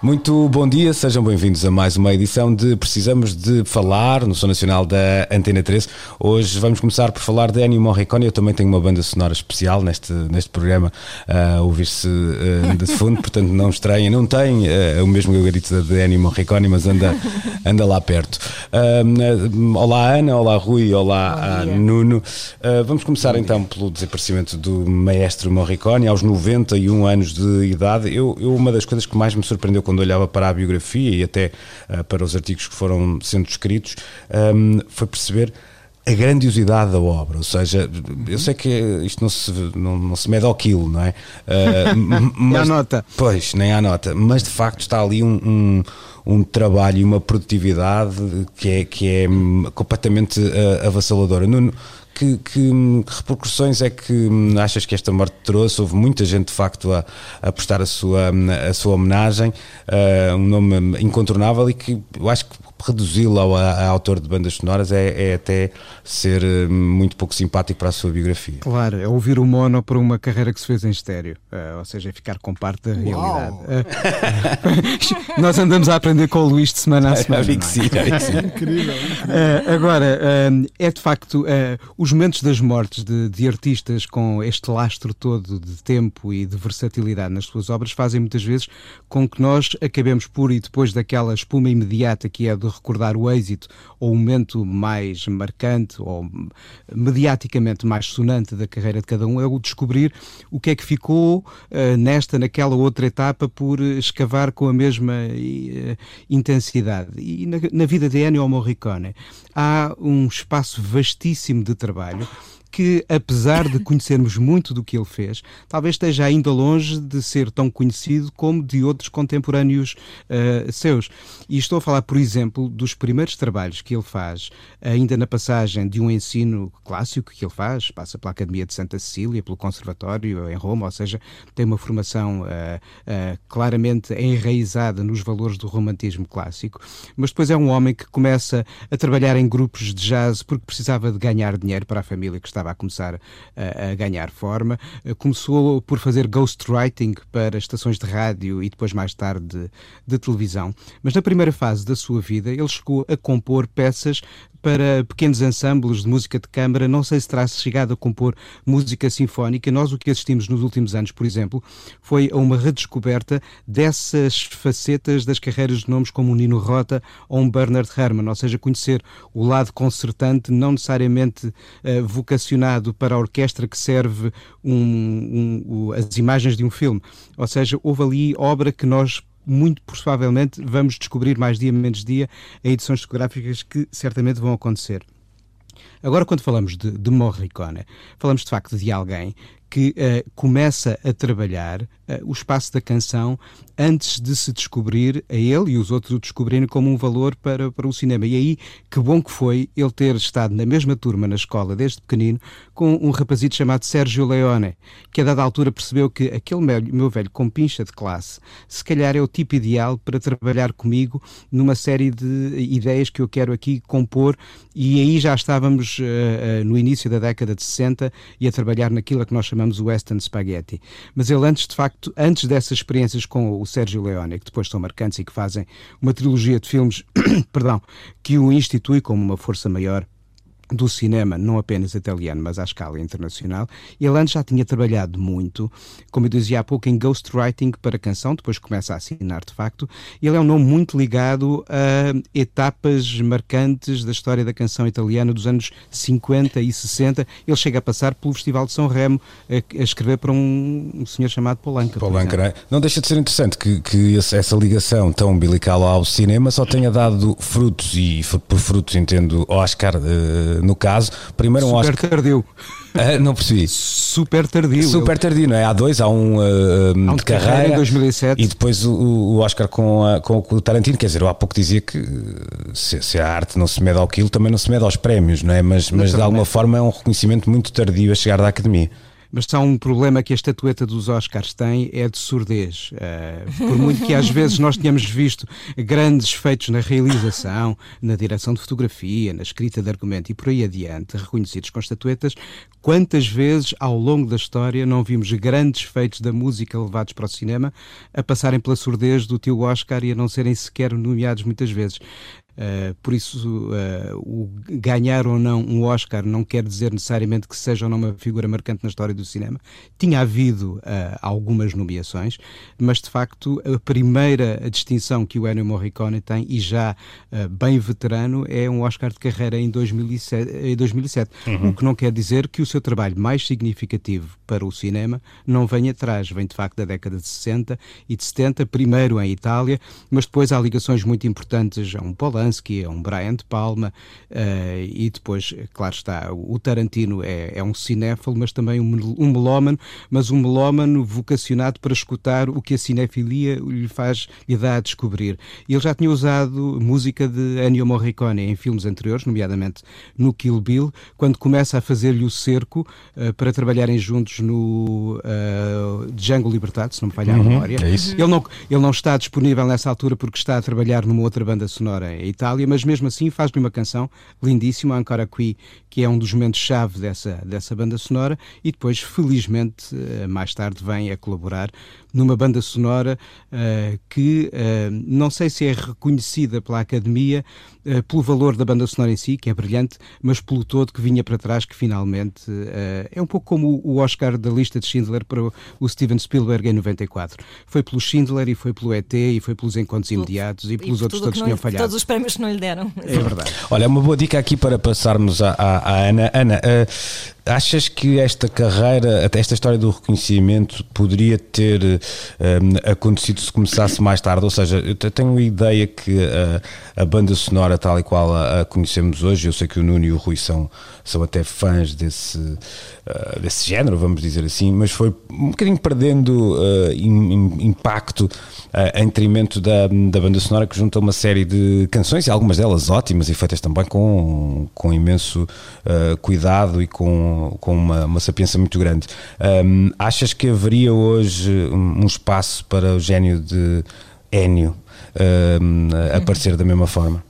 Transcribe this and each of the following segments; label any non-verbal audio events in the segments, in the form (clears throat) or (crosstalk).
Muito bom dia, sejam bem-vindos a mais uma edição de Precisamos de Falar no Som Nacional da Antena 13. Hoje vamos começar por falar de Ennio Morricone. Eu também tenho uma banda sonora especial neste, neste programa a uh, ouvir-se uh, de fundo, portanto não estranha, não tem uh, o mesmo gabarito de Ennio Morricone, mas anda, anda lá perto. olá Ana, olá Rui, olá Nuno. vamos começar então pelo desaparecimento do maestro Morricone aos 91 anos de idade. Eu, eu uma das coisas que mais me surpreendeu quando olhava para a biografia e até uh, para os artigos que foram sendo escritos, um, foi perceber a grandiosidade da obra, ou seja, eu sei que isto não se, não, não se mede ao quilo, não é? (laughs) Uh, mas, nem à nota. Pois, nem à nota, mas de facto está ali um, um, um trabalho e uma produtividade que é, que é completamente uh, avassaladora. Nuno, que, que, repercussões é que achas que esta morte trouxe? Houve muita gente de facto a, a prestar a sua, a sua homenagem, uh, um nome incontornável e que eu acho que reduzi-lo a, a, autor de bandas sonoras é, é, até ser eh, muito pouco simpático para a sua biografia. Claro, é ouvir o mono para uma carreira que se fez em estéreo, uh, ou seja, é ficar com parte da realidade. Uh, (laughs) nós andamos a aprender com o Luís de semana a semana. É, é, sim, é, sim. (laughs) Incrível. Uh, agora, é de facto, os momentos das mortes de, de, artistas com este lastro todo de tempo e de versatilidade nas suas obras fazem muitas vezes com que nós acabemos por, e depois daquela espuma imediata que é do recordar o êxito ou o momento mais marcante ou mediaticamente mais sonante da carreira de cada um, é o descobrir o que é que ficou uh, nesta, naquela outra etapa por escavar com a mesma uh, intensidade. E na, na vida de Ennio Morricone há um espaço vastíssimo de trabalho que, apesar de conhecermos muito do que ele fez, talvez esteja ainda longe de ser tão conhecido como de outros contemporâneos uh, seus. E estou a falar, por exemplo, dos primeiros trabalhos que ele faz, ainda na passagem de um ensino clássico que ele faz, passa pela Academia de Santa Cecília, pelo Conservatório em Roma, ou seja, tem uma formação uh, uh, claramente enraizada nos valores do romantismo clássico, mas depois é um homem que começa a trabalhar em grupos de jazz porque precisava de ganhar dinheiro para a família que estava estava a começar a, a ganhar forma. Eh, começou por fazer ghostwriting para estações de rádio e depois mais tarde de, de televisão. Mas na primeira fase da sua vida ele chegou a compor peças para pequenos ensembles de música de câmara, não sei se terá chegado a compor música sinfónica. Nós o que assistimos nos últimos anos, por exemplo, foi a uma redescoberta dessas facetas das carreiras de nomes como o Nino Rota ou um Bernard Herrmann, ou seja, conhecer o lado concertante, não necessariamente uh, vocacionado para a orquestra que serve um, um, as imagens de um filme. Ou seja, houve ali obra que nós muito provavelmente vamos descobrir mais dia menos dia em edições discográficas que certamente vão acontecer. Agora, quando falamos de, de Morricone, falamos de facto de alguém que uh, começa a trabalhar uh, o espaço da canção antes de se descobrir a ele e os outros o descobrirem como um valor para, para o cinema. E aí, que bom que foi ele ter estado na mesma turma na escola desde pequenino com um rapazito chamado Sérgio Leone, que a dada altura percebeu que aquele meu, meu velho compincha de classe se calhar é o tipo ideal para trabalhar comigo numa série de ideias que eu quero aqui compor e aí já estávamos uh, no início da década de 60 e a trabalhar naquilo que nós chamamos chamamos o Western Spaghetti. Mas ele antes, de facto, antes dessas experiências com o Sérgio Leone, que depois são marcantes e que fazem uma trilogia de filmes, (coughs) perdão, que o institui como uma força maior do cinema, não apenas italiano, mas à escala internacional. Ele antes já tinha trabalhado muito, como eu dizia há pouco, em ghostwriting para canção, depois começa a assinar de facto. Ele é um nome muito ligado a etapas marcantes da história da canção italiana dos anos 50 e 60. Ele chega a passar pelo Festival de São Remo a, a escrever para um, um, senhor chamado Polanca. Polanca, não, é? não deixa de ser interessante que, que essa ligação tão umbilical ao cinema só tenha dado frutos, e por frutos entendo Oscar. Uh, no caso. Primeiro um Super Oscar. tardio. (laughs) Ah, não percebi. Super tardio. Super tardio, não é? Há dois, há um, uh, Há um de carreira em 2007. e depois o, o Oscar com, a- com o Tarantino. Quer dizer, eu há pouco dizia que se, se a arte não se mede ao quilo, também não se mede aos prémios, não é? Mas, mas de alguma forma é um reconhecimento muito tardio a chegar da academia. Mas há um problema que a estatueta dos Oscars tem é de surdez. Eh, por muito que às vezes nós tenhamos visto grandes feitos na realização, na direção de fotografia, na escrita de argumento e por aí adiante, reconhecidos com estatuetas, quantas vezes ao longo da história não vimos grandes feitos da música levados para o cinema a passarem pela surdez do tio Oscar e a não serem sequer nomeados muitas vezes. Uh, por isso, uh, o ganhar ou não um Oscar não quer dizer necessariamente que seja ou não uma figura marcante na história do cinema. Tinha havido uh, algumas nomeações, mas de facto a primeira distinção que o Ennio Morricone tem, e já bem veterano, é um Oscar de carreira em 2007, em 2007 uhum. o que não quer dizer que o seu trabalho mais significativo para o cinema não vem atrás, vem de facto da década de 60 e de 70, primeiro em Itália, mas depois há ligações muito importantes a um Polanski, a um Brian De Palma uh, e depois, claro está, o Tarantino é, é um cinéfilo, mas também um, um melómano, mas um melómano vocacionado para escutar o que a cinefilia lhe faz, lhe dá a descobrir. Ele já tinha usado música de Ennio Morricone em filmes anteriores, nomeadamente no Kill Bill, quando começa a fazer-lhe o cerco uh, para trabalharem juntos no uh, Django Libertado, se não me falha a Uhum, memória. é. Ele, não, ele não está disponível nessa altura porque está a trabalhar numa outra banda sonora em Itália, mas mesmo assim faz-lhe uma canção lindíssima, Ancora Qui, que é um dos momentos-chave dessa, dessa banda sonora, e depois, felizmente, uh, mais tarde vem a colaborar numa banda sonora uh, que uh, não sei se é reconhecida pela Academia uh, pelo valor da banda sonora em si, que é brilhante, mas pelo todo que vinha para trás, que finalmente é um pouco como o Oscar da lista de Schindler para o Steven Spielberg em 94. Foi pelo Schindler e foi pelo ET e foi pelos Encontros Imediatos e pelos e outros todos que não, tinham falhado. Todos os prémios que não lhe deram. É verdade. Olha, uma boa dica aqui para passarmos à, à, à Ana. Ana, achas que esta carreira, até esta história do reconhecimento, poderia ter um, acontecido se começasse mais tarde? Ou seja, eu tenho a ideia que a, a banda sonora, tal e qual a, a, conhecemos hoje, eu sei que o Nuno e o Rui são, são até fãs desse, uh, desse género, vamos dizer assim, mas foi um bocadinho perdendo uh, in, impacto uh, em detrimento da, da banda sonora que junta uma série de canções e algumas delas ótimas e feitas também com, com imenso cuidado e com, com uma, uma sapiência muito grande. Um, achas que haveria hoje um espaço para o gênio de Ennio um, aparecer da mesma forma?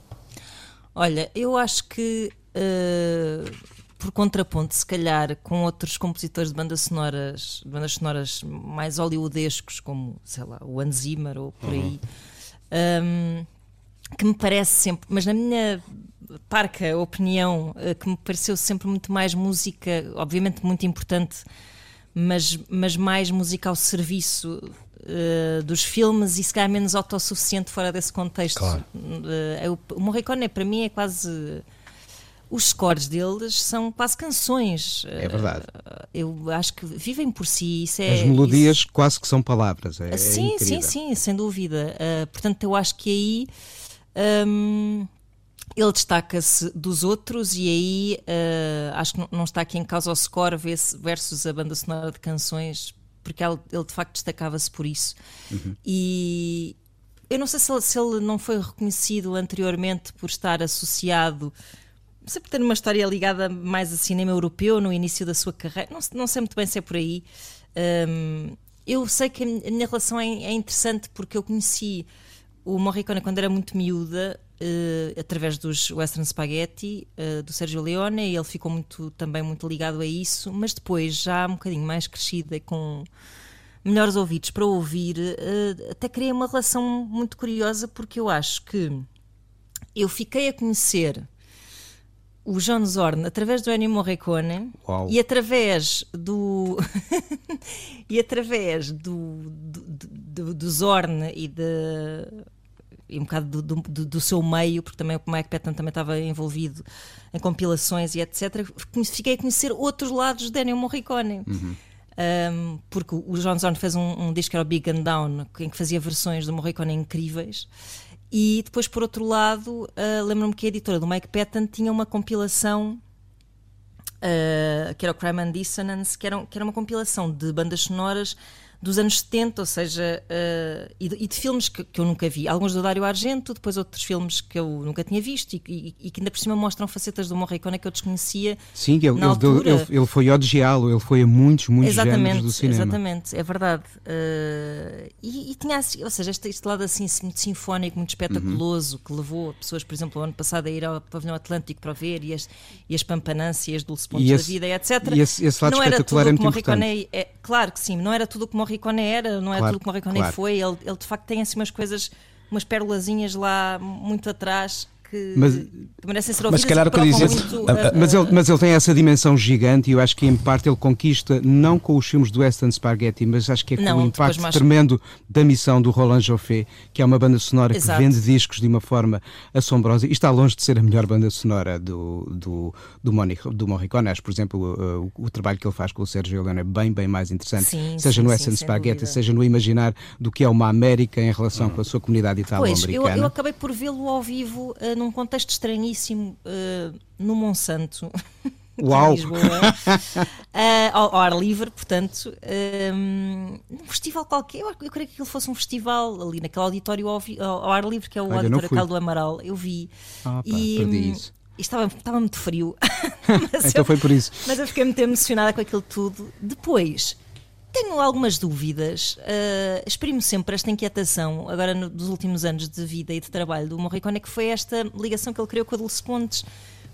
Olha, eu acho que uh, por contraponto, se calhar, com outros compositores de bandas sonoras, bandas sonoras mais hollywoodescos, como, sei lá, o Hans Zimmer ou por aí, um, que me parece sempre, mas na minha parca opinião, uh, que me pareceu sempre muito mais música, obviamente muito importante, mas, mas mais música ao serviço uh, dos filmes e se calhar menos autossuficiente fora desse contexto. Claro. Uh, o Morricone para mim é quase os scores deles são quase canções. É verdade. Eu acho que vivem por si. Isso é, As melodias isso... quase que são palavras. É, sim, é sim, sim, sem dúvida. Uh, portanto, eu acho que aí. Um, ele destaca-se dos outros e aí uh, acho que não está aqui em causa o score versus a banda sonora de canções, porque ele, ele de facto destacava-se por isso. Uhum. E eu não sei se ele, se ele, não foi reconhecido anteriormente por estar associado, sempre ter uma história ligada mais a cinema europeu no início da sua carreira, não, não sei muito bem se é por aí. Um, eu sei que a minha relação é, é interessante porque eu conheci o Morricone quando era muito miúda Uh, através dos Western Spaghetti uh, do Sergio Leone e ele ficou muito, também muito ligado a isso, mas depois já um bocadinho mais crescida e com melhores ouvidos para ouvir, uh, até criei uma relação muito curiosa porque eu acho que eu fiquei a conhecer o John Zorn através do Ennio Morricone Uau. e através do (laughs) e através do, do, do, do Zorn e de e um bocado do, do, do, seu meio, porque também o Mike Patton também estava envolvido em compilações e etc. Fiquei a conhecer outros lados de Ennio Morricone. Uhum. Um, porque o John Zorn fez um, um, disco que era o Big and Down, em que fazia versões do Morricone incríveis. E depois, por outro lado, uh, lembro-me que a editora do Mike Patton tinha uma compilação uh, que era o Crime and Dissonance, que era, que era uma compilação de bandas sonoras dos anos 70, ou seja, uh, e, de, e, de, filmes que, que, eu nunca vi. Alguns do Dário Argento, depois outros filmes que eu nunca tinha visto e, e, e que ainda por cima mostram facetas do Morricone que eu desconhecia. Sim, ele, ele, ele, ele, foi odiá-lo, ele foi a muitos, muitos exatamente, do cinema. Exatamente, é verdade. Uh, e, tinha, assim, ou seja, este, este, lado assim muito sinfónico, muito espetaculoso, uhum. que levou pessoas, por exemplo, o ano passado a ir ao Pavilhão Atlântico para ver e as, e as pampanâncias, Dulce Pontos da Vida, etc. E esse, esse lado não espetacular era tudo é muito Morricone, é, Claro que sim, não era tudo o que Morricone era, não é claro, tudo que Morricone claro. foi. Ele, ele de facto tem assim umas coisas, umas pérolazinhas lá muito atrás que mas, merecem ser ouvidas. Mas, calhar, que dizer, muito, mas, ele, mas ele tem essa dimensão gigante e eu acho que em parte ele conquista, não com os filmes do Western Spaghetti, mas acho que é com não, o impacto mais... tremendo da missão do Roland Joffé, que é uma banda sonora Exato. que vende discos de uma forma assombrosa e está longe de ser a melhor banda sonora do, do, do, Monic, do Morricone. Acho, por exemplo, o, o, o, trabalho que ele faz com o Sérgio Leone é bem, bem mais interessante, sim, seja sim, no Western Spaghetti, seja no imaginar do que é uma América em relação hum. com a sua comunidade italo-americana. Eu, eu acabei por vê-lo ao vivo uh, num contexto estranhíssimo uh, no Monsanto. (laughs) Uau! Lisboa, uh, (laughs) ao, ao, ar livre, portanto, um, um festival qualquer. Eu, eu creio que aquilo fosse um festival ali naquele auditório ao, ao ar livre, que é o Olha, auditório Caldo Amaral. Eu vi. Ah, pá, e, perdi isso. E estava, estava muito frio. (laughs) então eu, foi por isso. Mas eu fiquei muito emocionada com aquilo tudo. Depois, tenho algumas dúvidas. Uh, exprimo sempre esta inquietação, agora no, dos últimos anos de vida e de trabalho do Morricone, que foi esta ligação que ele criou com a Dulce Pontes.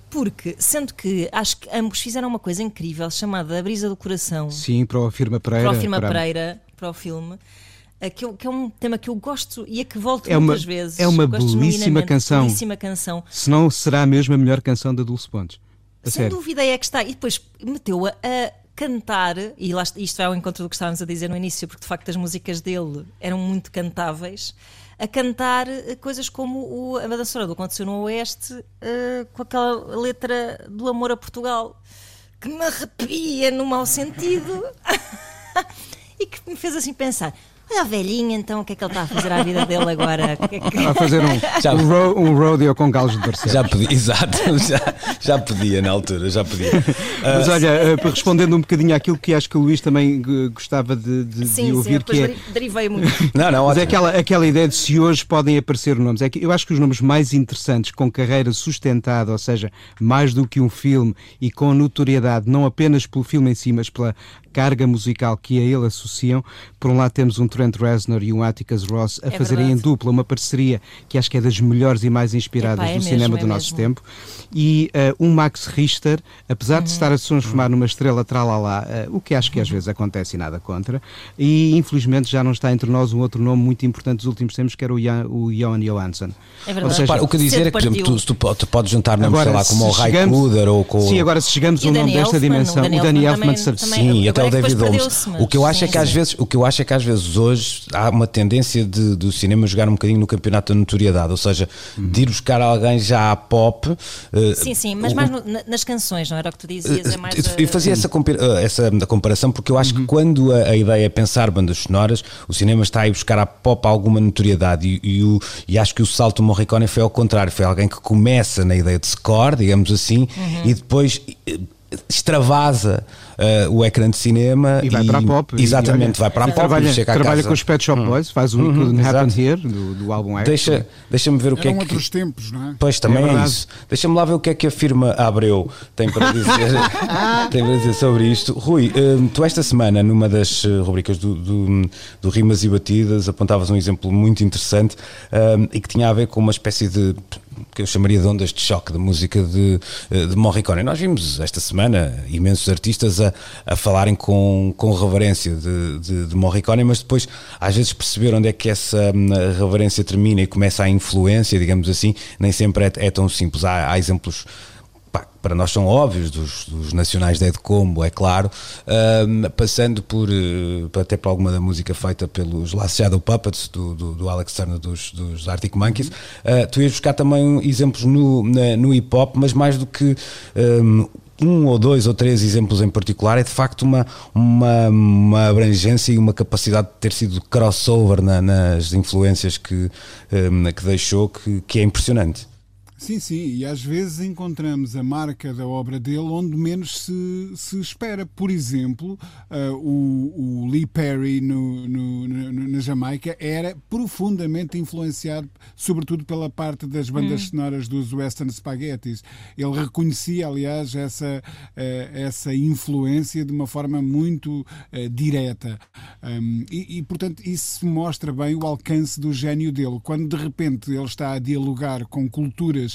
Porque, sendo que acho que ambos fizeram uma coisa incrível chamada A Brisa do Coração. Sim, para o Firma Pereira. Para o Firma para... Pereira, para o filme. Uh, que, eu, que, é um tema que eu gosto e a que volto é muitas vezes. É uma belíssima canção. belíssima canção. Se não será mesmo a melhor canção da Dulce Pontes. Sem sério. dúvida é que está. E depois meteu-a a cantar, e lá, isto é ao encontro do que estávamos a dizer no início, porque de facto as músicas dele eram muito cantáveis, a cantar eh, coisas como o, a banda sonora do Aconteceu no Oeste, uh, com aquela letra do amor a Portugal, que me arrepia no mau sentido (laughs) e que me fez assim pensar Olha a velhinha, então, o que é que ele está a fazer à vida dele agora? Que é que... Está a fazer um, (laughs) já, um, ro um rodeo com galos de Barcelos. Já podia, (laughs) exato, já, já podia na altura, já podia. (laughs) Mas olha, uh, respondendo um bocadinho àquilo que acho que o Luís também gostava de, de, sim, de ouvir, sim, que é... derivei muito. Não, não, Mas é aquela, aquela ideia de se hoje podem aparecer nomes. É que eu acho que os nomes mais interessantes, com carreira sustentada, ou seja, mais do que um filme e com notoriedade, não apenas pelo filme em si, mas pela carga musical que a ele associam. Por um lado temos um Trent Reznor e um Atticus Ross a é fazerem verdade. em dupla uma parceria que acho que é das melhores e mais inspiradas Epá, é do mesmo, cinema é do nosso tempo. E uh, um Max Richter, apesar uhum. de estar a se transformar numa estrela tralalá, uh, o que acho que às vezes acontece e nada contra, e infelizmente já não está entre nós um outro nome muito importante dos últimos tempos, que era o, Jan, o Johan Johansson. É verdade. Seja, o que dizer é que, por exemplo, tu, tu, tu podes juntar nomes, agora, sei lá, como o Ray Kuder ou com... Sim, agora se chegamos a um nome desta dimensão, o Danny Elfman, sim, e até o David Holmes. O que eu acho é que às vezes, o que eu acho é que às vezes hoje há uma tendência de, do cinema jogar um bocadinho no campeonato da notoriedade, ou seja, uhum. de ir buscar alguém já a pop. Uh, sim, sim, mas o, mais no, nas canções, não era o que tu dizias? É mais eu fazia essa, essa comparação porque eu acho uhum. que quando a, a, ideia é pensar bandas sonoras, o cinema está a ir buscar a pop alguma notoriedade e, e, o, e acho que o salto do Morricone foi ao contrário, foi alguém que começa na ideia de score, digamos assim, uhum. e depois extravasa uh, o ecrã de cinema e vai para a pop. Exatamente, vai para a pop. Trabalha, trabalha com os Pet Shop hum. Boys, faz o uhum, Couldn't Happen Here do, do álbum Deixa, Deixa-me ver o que Eram é que. outros tempos, não é? Pois também é, é isso. Deixa-me lá ver o que é que a firma Abreu tem para dizer, (laughs) tem para dizer sobre isto. Rui, uh, tu esta semana, numa das eh, rubricas do, do, do, Rimas e Batidas, apontavas um exemplo muito interessante uh, e que tinha a ver com uma espécie de que eu chamaria de ondas de choque da música de, eh, de Morricone. Nós vimos esta semana imensos artistas a, a falarem com, com reverência de, de, de, Morricone, mas depois às vezes perceber onde é que essa hum, reverência termina e começa a influência, digamos assim, nem sempre é, é tão simples. Há, há exemplos para nós são óbvios, dos, dos nacionais de Ed Combo, é claro, uh, passando por uh, até por alguma da música feita pelos Last Shadow Puppets do, do, do Alex Turner dos, dos Arctic Monkeys. Uh, tu ias buscar também exemplos no, na, no hip hop, mas mais do que um, um ou dois ou três exemplos em particular, é de facto uma, uma, uma abrangência e uma capacidade de ter sido crossover na, nas influências que, um, que deixou que, que é impressionante. Sim, sim, e às vezes encontramos a marca da obra dele onde menos se, se espera. Por exemplo, uh, o, o, Lee Perry no, no, no, na Jamaica era profundamente influenciado, sobretudo pela parte das bandas hum. sonoras dos Western Spaghettis. Ele reconhecia, aliás, essa, uh, essa influência de uma forma muito uh, direta. Um, e, e, portanto, isso mostra bem o alcance do gênio dele. Quando de repente ele está a dialogar com culturas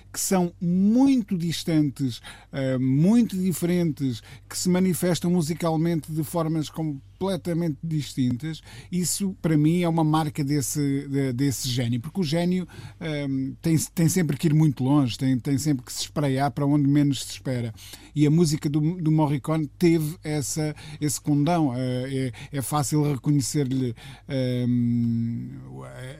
que são muito distantes, eh, muito diferentes, que se manifestam musicalmente de formas completamente distintas. Isso, para mim, é uma marca desse, desse gênio, porque o gênio um, tem, tem sempre que ir muito longe, tem, tem sempre que se espraiar para onde menos se espera. E a música do, do Morricone teve essa, esse condão. Uh, é, é fácil reconhecer-lhe, um,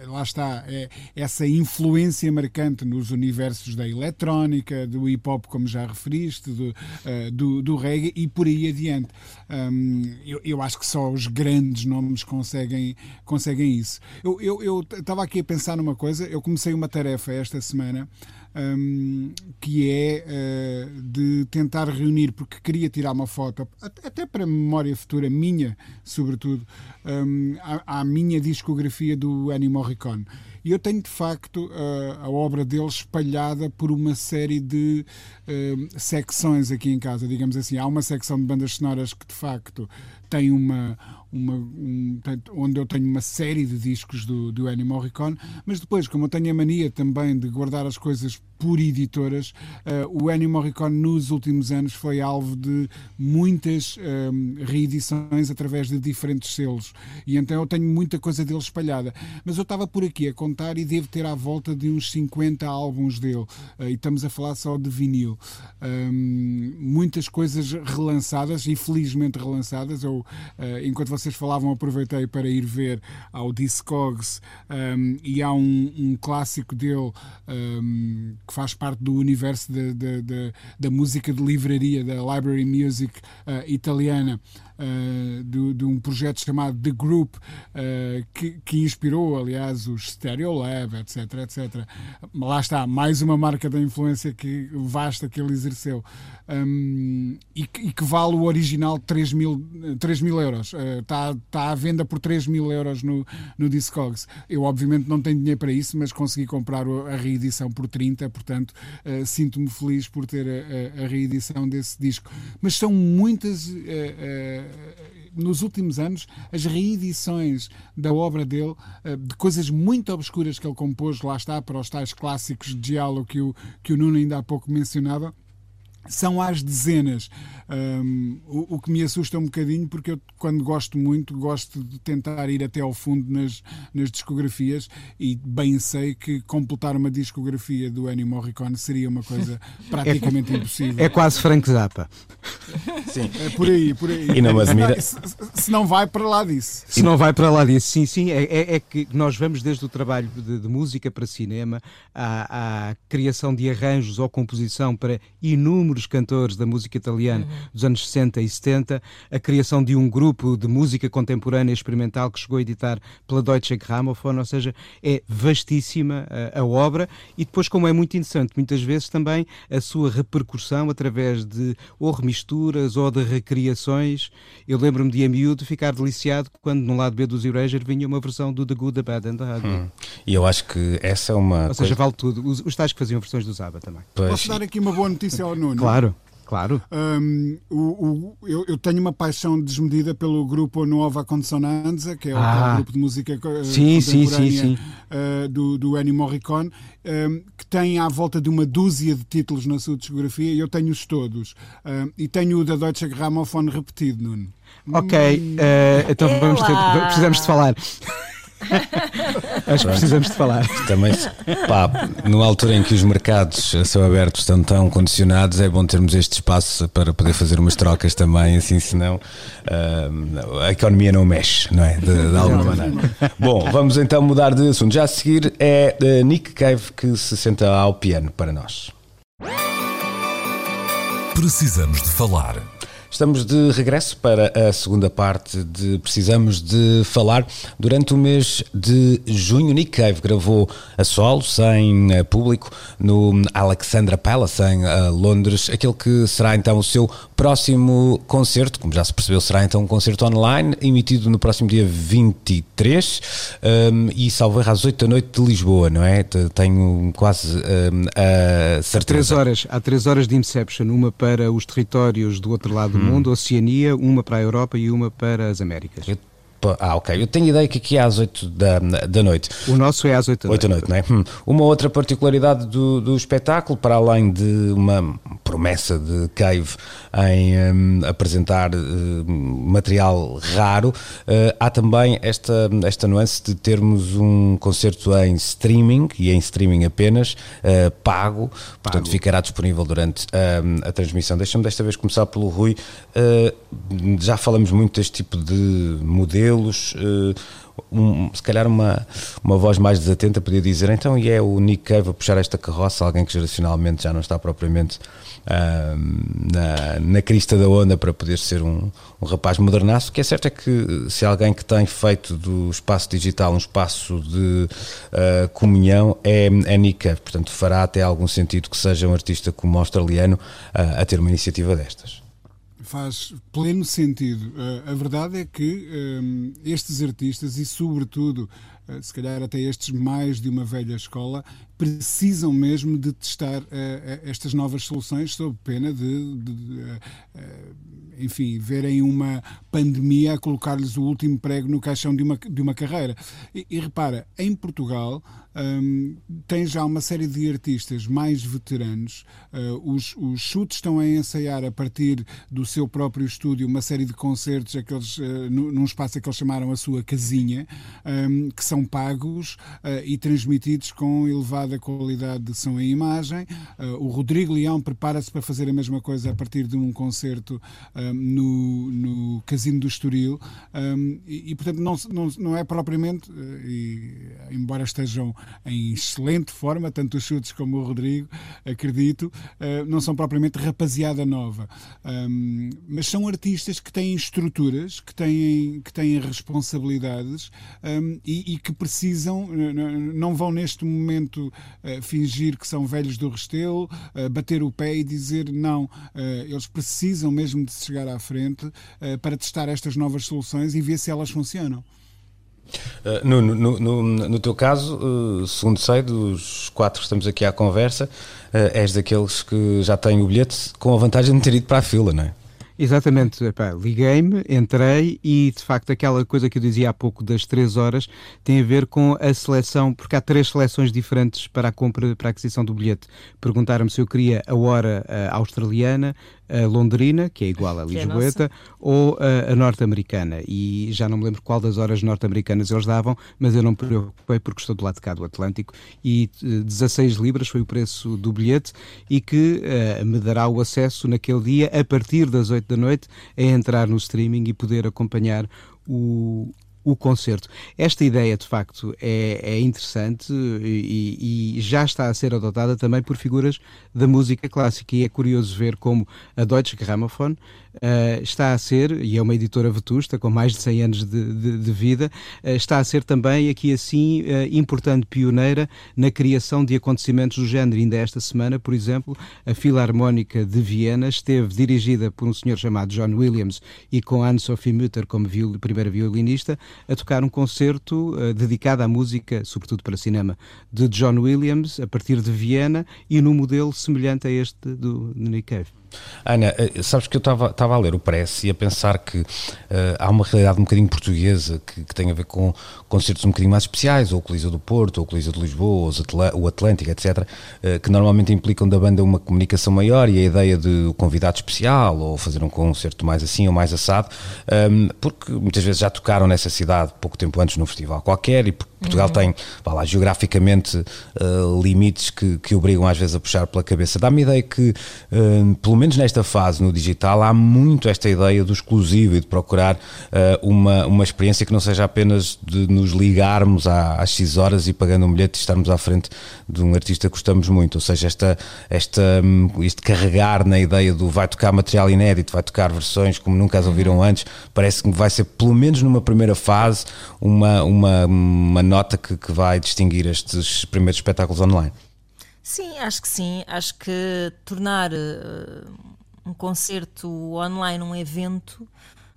lá está, é, essa influência marcante nos universos da eletrónica, do hip hop, como já referiste, do, uh, do, do reggae e por aí adiante. Um, eu, eu acho que só os grandes nomes conseguem, conseguem isso. Eu estava aqui a pensar numa coisa, eu comecei uma tarefa esta semana um, que é uh, de tentar reunir, porque queria tirar uma foto, até para memória futura minha, sobretudo, um, à, à, minha discografia do Ennio Morricone. E eu tenho de facto uh, a obra dele espalhada por uma série de uh, secções aqui em casa, digamos assim. Há uma secção de bandas sonoras que de facto tem uma, uma um, onde eu tenho uma série de discos do, do Ennio Morricone, mas depois, como eu tenho a mania também de guardar as coisas por editoras, uh, o Ennio Morricone nos últimos anos foi alvo de muitas um, reedições através de diferentes selos e então eu tenho muita coisa dele espalhada. Mas eu estava por aqui a contar e devo ter à volta de uns 50 álbuns dele uh, e estamos a falar só de vinil. Um, muitas coisas relançadas e felizmente relançadas. Eu, uh, enquanto vocês falavam, aproveitei para ir ver ao Discogs um, e há um, um clássico dele um, que faz parte do universo de, da música de livraria, da library music uh, italiana, uh, de, de, um projeto chamado The Group, uh, que, que, inspirou, aliás, os Stereo Lab, etc, etc. Lá está, mais uma marca da influência que vasta que ele exerceu. Um, e, que, e, que, vale o original 3 mil, 3 mil euros. Está tá à venda por 3 mil euros no, no Discogs. Eu, obviamente, não tenho dinheiro para isso, mas consegui comprar a reedição por 30, portanto, uh, sinto-me feliz por ter a, a, a, reedição desse disco. Mas são muitas. Uh, uh, nos últimos anos, as reedições da obra dele, de coisas muito obscuras que ele compôs, lá está, para os tais clássicos de diálogo que o, que o Nuno ainda há pouco mencionava, são às dezenas, um, o, o, que me assusta um bocadinho, porque eu, quando gosto muito, gosto de tentar ir até ao fundo nas, nas discografias e bem sei que completar uma discografia do Ennio Morricone seria uma coisa (laughs) praticamente é, impossível. É quase Frank Zappa. Sim. É por aí, por aí. E não admira... se, se, não vai para lá disso. Se não vai para lá disso, sim, sim. É, é, é que nós vamos desde o trabalho de, de música para cinema à, à criação de arranjos ou composição para inúmeros inúmeros cantores da música italiana uhum. dos anos 60 e 70, a criação de um grupo de música contemporânea experimental que chegou a editar pela Deutsche Grammophon, ou seja, é vastíssima a, a obra e depois, como é muito interessante, muitas vezes também a sua repercussão através de ou remisturas ou de recriações. Eu lembro-me de a miúdo ficar deliciado quando no lado B dos Erasure vinha uma versão do The Good, The Bad and The Ugly. Hum. E eu acho que essa é uma. Ou seja, vale tudo. Os, os tais que faziam versões do Zaba também. Pois. Posso dar aqui uma boa notícia ao Nuno? Claro. Claro. Um, o, o, eu, eu, tenho uma paixão desmedida pelo grupo Nova Consonanza, que é ah. o grupo de música uh, sim, sim, sim, sim. Uh, do, do Ennio Morricone, um, que tem à volta de uma dúzia de títulos na sua discografia, e eu tenho-os todos. Um, e tenho o da Deutsche Grammophon repetido, Nuno. Ok, uh, então vamos ter, precisamos de falar. Acho que precisamos de falar. Também, pá, numa altura em que os mercados a céu aberto estão tão condicionados, é bom termos este espaço para poder fazer umas trocas também, assim, senão uh, a economia não mexe, não é? De, de alguma maneira. Bom, vamos então mudar de assunto. Já a seguir é uh, Nick Cave que se senta ao piano para nós. Precisamos de falar. Estamos de regresso para a segunda parte de Precisamos de Falar. Durante o mês de junho, Nick Cave gravou a solo, sem eh, público, no Alexandra Palace, em eh, Londres, aquele que será então o seu próximo concerto, como já se percebeu, será então um concerto online, emitido no próximo dia 23 um, e salvo erro às 8 da noite de Lisboa, não é? Tenho quase um, a certeza. Há três horas, há três horas de Inception, uma para os territórios do outro lado do hum. mundo, Oceania, uma para a Europa e uma para as Américas. Eu ah, ok. Eu tenho ideia que aqui é às 8 da, da noite. O nosso é às 8 da noite. 8 da noite, não é? Hum. Uma outra particularidade do, do espetáculo, para além de uma promessa de Cave em um, apresentar uh, material raro, uh, há também esta, esta nuance de termos um concerto em streaming e em streaming apenas, uh, pago, pago, portanto ficará disponível durante hum, a transmissão. Deixa-me desta vez começar pelo Rui. já falamos muito deste tipo de modelo Uh, um, se calhar uma, uma voz mais desatenta podia dizer então e é o Nick Cave a puxar esta carroça, alguém que geracionalmente já não está propriamente uh, na, na crista da onda para poder ser um, um rapaz modernaço, o que é certo é que se alguém que tem feito do espaço digital um espaço de uh, comunhão é, é Nick Cave, portanto fará até algum sentido que seja um artista como australiano uh, a ter uma iniciativa destas faz pleno sentido. Uh, a verdade é que um, estes artistas, e sobretudo, uh, se calhar até estes mais de uma velha escola, precisam mesmo de testar uh, estas novas soluções sob pena de, de, de enfim, verem uma pandemia a colocar-lhes o último prego no caixão de uma, de uma carreira. E, e repara, em Portugal um, tem já uma série de artistas mais veteranos. Uh, os, os chutes estão a ensaiar a partir do seu próprio estúdio uma série de concertos aqueles, uh, num espaço que eles chamaram a sua casinha, um, que são pagos uh, e transmitidos com elevada qualidade de som e imagem. O Rodrigo Leão prepara-se para fazer a mesma coisa a partir de um concerto um, no, no Casino do Estoril. Um, e, e, portanto, não, não, não é propriamente, uh, e, embora estejam em excelente forma, tanto os chutes como o Rodrigo, acredito, uh, não são propriamente rapaziada nova. Um, mas são artistas que têm estruturas, que têm, que têm responsabilidades um, e, e, que precisam, não vão neste momento uh, fingir que são velhos do Restelo, uh, bater o pé e dizer não. eles precisam mesmo de chegar à frente para testar estas novas soluções e ver se elas funcionam. Uh, no, no, no, no, teu caso, uh, segundo sei, dos quatro que estamos aqui à conversa, uh, és daqueles que já têm o bilhete com a vantagem de ter ido para a fila, não é? Exatamente, liguei-me, entrei e de facto aquela coisa que eu dizia há pouco das três horas tem a ver com a seleção, porque há três seleções diferentes para a compra, para a aquisição do bilhete. Perguntaram-me se eu queria a hora australiana, a londrina, que é igual à é Lisboeta, é ou a, a norte-americana. E já não me lembro qual das horas norte-americanas eles davam, mas eu não me preocupei porque estou do lado de cá do Atlântico. E 16 eh, libras foi o preço do bilhete e que uh, me dará o acesso naquele dia, a partir das 8 da noite, a entrar no streaming e poder acompanhar o, o concerto. Esta ideia, de facto, é, é interessante e, e, já está a ser adotada também por figuras da música clássica. E é curioso ver como a Deutsche Grammophon uh, está a ser, e é uma editora vetusta com mais de 100 anos de, de, de vida, uh, está a ser também aqui assim uh, importante pioneira na criação de acontecimentos do género. Ainda esta semana, por exemplo, a Filarmónica de Viena esteve dirigida por um senhor chamado John Williams e com Anne-Sophie Mutter como viol, primeira violinista, a tocar um concerto dedicado à música, sobretudo para cinema, de John Williams, a partir de Viena e num modelo semelhante a este do Nick. Ana, eh, sabes que eu estava a ler o Press e a pensar que uh, há uma realidade um bocadinho portuguesa que, que, tem a ver com concertos um bocadinho mais especiais, ou o Coliseu do Porto, ou o Coliseu de Lisboa, ou o Atlântico, etc., uh, que normalmente implicam da banda uma comunicação maior e a ideia de o convidado especial, ou fazer um concerto mais assim ou mais assado, um, ehm, porque muitas vezes já tocaram nessa cidade pouco tempo antes num festival qualquer e Portugal uhum. tem, vá lá, geograficamente uh, limites que, que obrigam às vezes a puxar pela cabeça. Dá-me a ideia que, pelo menos nesta fase no digital, há muito esta ideia do exclusivo e de procurar uh, uma, uma experiência que não seja apenas de nos ligarmos à, às X horas e pagando um bilhete e estarmos à frente de um artista que gostamos muito. Ou seja, esta, esta, hum, este carregar na ideia do vai tocar material inédito, vai tocar versões como nunca as ouviram antes, parece que vai ser, pelo menos numa primeira fase, uma, uma, uma nota que, que vai distinguir estes primeiros espetáculos online. Sim, acho que sim. Acho que tornar uh, um concerto online um evento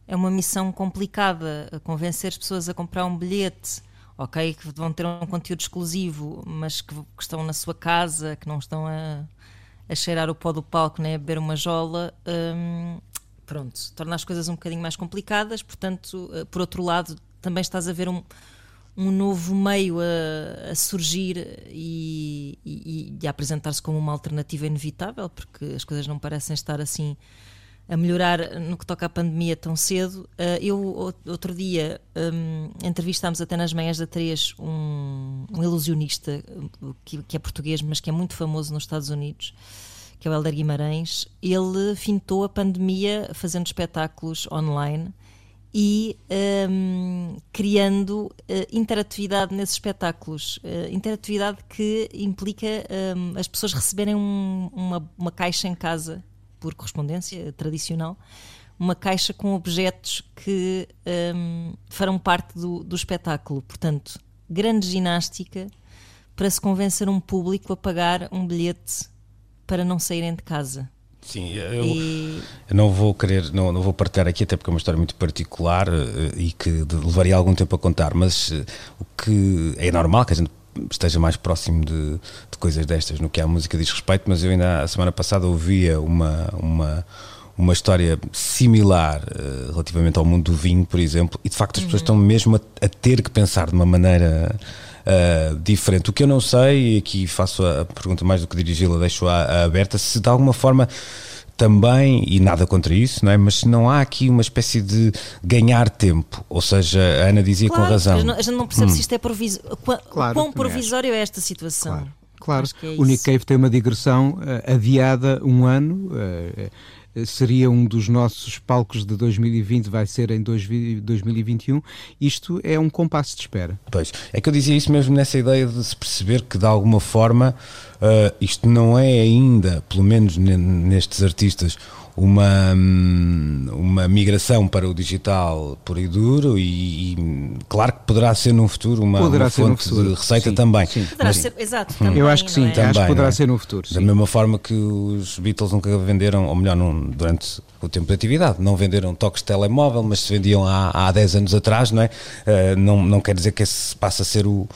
é uma missão complicada. Convencer as pessoas a comprar um bilhete, ok, que vão ter um conteúdo exclusivo, mas que, que estão na sua casa, que não estão a, a cheirar o pó do palco, nem a beber uma jola. Um, pronto, torna as coisas um bocadinho mais complicadas. Portanto, uh, por outro lado, também estás a ver um um novo meio a, a surgir e, e, e a apresentar-se como uma alternativa inevitável, porque as coisas não parecem estar assim a melhorar no que toca à pandemia tão cedo. Uh, eu, outro dia, um, entrevistámos até nas manhãs da 3 um, um ilusionista que, que, é português, mas que é muito famoso nos Estados Unidos, que é o Helder Guimarães. Ele fintou a pandemia fazendo espetáculos online e um, criando uh, interatividade nesses espetáculos. Uh, interatividade que implica um, as pessoas receberem um, uma, uma caixa em casa, por correspondência tradicional, uma caixa com objetos que hum, farão parte do, do espetáculo. Portanto, grande ginástica para se convencer um público a pagar um bilhete para não saírem de casa. Sim, eu, e... eu, não vou querer, não, não vou partilhar aqui, até porque é uma história muito particular uh, e que levaria algum tempo a contar, mas uh, o que é normal que a gente esteja mais próximo de, de, coisas destas no que a música diz respeito, mas eu ainda a semana passada ouvia uma, uma, uma história similar uh, relativamente ao mundo do vinho, por exemplo, e de facto as uhum. pessoas estão mesmo a, a ter que pensar de uma maneira uh, diferente. O que eu não sei, e aqui faço a pergunta mais do que dirigi-la, deixo-a aberta, se de alguma forma também, e nada contra isso, não é? mas não há aqui uma espécie de ganhar tempo, ou seja, a Ana dizia claro, com razão. A gente não percebe hum. se isto é provisório, claro, quão provisório é esta situação. Claro. Claro, é o Nick Cave tem uma digressão uh, adiada um ano. Uh, seria um dos nossos palcos de 2020, vai ser em 2021. Isto é um compasso de espera. Pois, é que eu dizia isso mesmo nessa ideia de se perceber que de alguma forma uh, isto não é ainda, pelo menos nestes artistas, uma, hum, uma migração para o digital por e duro e, e, claro que poderá ser no futuro uma, uma fonte futuro. de receita sim, também. Sim. Poderá Mas, ser, exato, também, Eu acho que sim, é? também, acho que poderá é? ser no futuro. Da mesma forma que os Beatles nunca venderam, ou melhor, não, durante o tempo de atividade, não venderam toques de telemóvel, mas se vendiam há, há 10 anos atrás, não é? Uh, não, não quer dizer que esse passa a ser o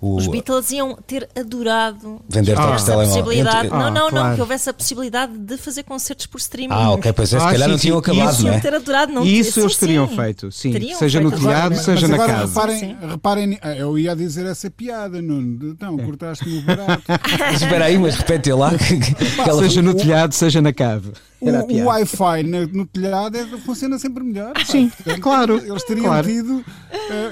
o... Os Beatles iam ter adorado vender ah, essa possibilidade. Ah, não, não, claro. não, que houvesse a possibilidade de fazer concertos por streaming. Ah, ok, pois é, se ah, calhar sim, não tinham acabado, isso, não é? ter adorado, não Isso sim, eles teriam sim. feito, sim. Teriam seja feito. no telhado, seja na casa. Reparem, reparem, ah, eu ia dizer essa piada, Nuno. Então, cortaste-me o barato. (laughs) Espera aí, mas repete lá. (laughs) seja no telhado, seja na cave. O, o Wi-Fi no, no telhado é, funciona sempre melhor. Sim, Portanto, claro. Eles teriam claro. tido, uh,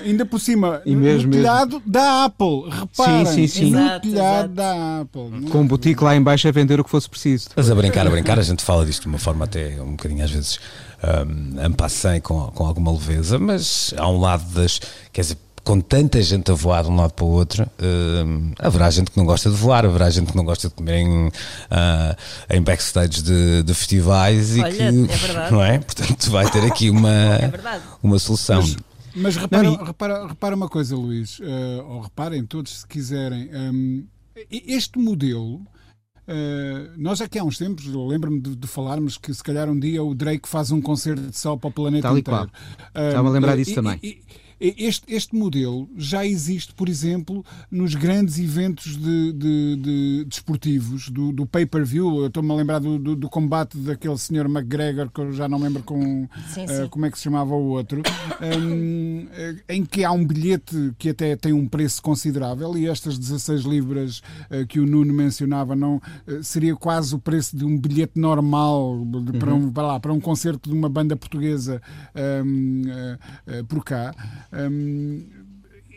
ainda por cima, e mesmo, no telhado mesmo. da Apple. Reparem, sim, sim, sim. no exato, telhado exato. da Apple. Com um boutique lá embaixo a vender o que fosse preciso. Mas a brincar, a brincar, a gente fala disto de uma forma até um bocadinho às vezes um, ampassem com, com alguma leveza, mas há um lado das. Quer dizer, com tanta gente a voar de um lado para o outro, uh, haverá gente que não gosta de voar, haverá gente que não gosta de comer em, uh, em backstage de, de festivais Olha, e que, é verdade. não é? Portanto, vai ter aqui uma, (laughs) é uma solução. Mas, mas repara, repara, repara, uma coisa, Luís, uh, ou reparem todos se quiserem, um, este modelo. Uh, nós aqui há uns tempos, lembro-me de, de, falarmos que se calhar um dia o Drake faz um concerto de sol para o planeta Tal inteiro. Uh, Estava a lembrar disso também. E, este, este modelo já existe, por exemplo, nos grandes eventos de, de, de desportivos, do, do pay-per-view. Estou-me a lembrar do, do, do, combate daquele senhor McGregor, que eu já não lembro com, sim, sim. Uh, como é que se chamava o outro, um, eh, em que há um bilhete que até tem um preço considerável e estas 16 libras uh, que o Nuno mencionava não uh, seria quase o preço de um bilhete normal para, um, uhum. para, lá, para um concerto de uma banda portuguesa um, por cá. Um,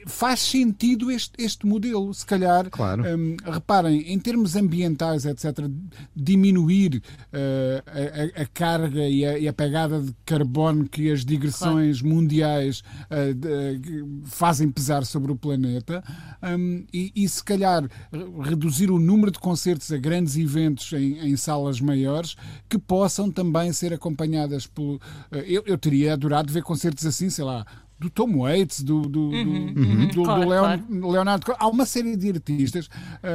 faz sentido este, este modelo. Se calhar, Claro. hum, reparem, em termos ambientais, etc., diminuir eh, a, a- carga e a, e a pegada de carbono que as digressões mundiais eh, de- que fazem pesar sobre o planeta hum, e, e, se calhar, re- reduzir o número de concertos a grandes eventos em, em salas maiores que possam também ser acompanhadas por. eh, eu, eu teria adorado ver concertos assim, sei lá. Do Tom Waits, do, do, do- do- do Claro, Leon- claro. Leonardo. Há uma série de artistas,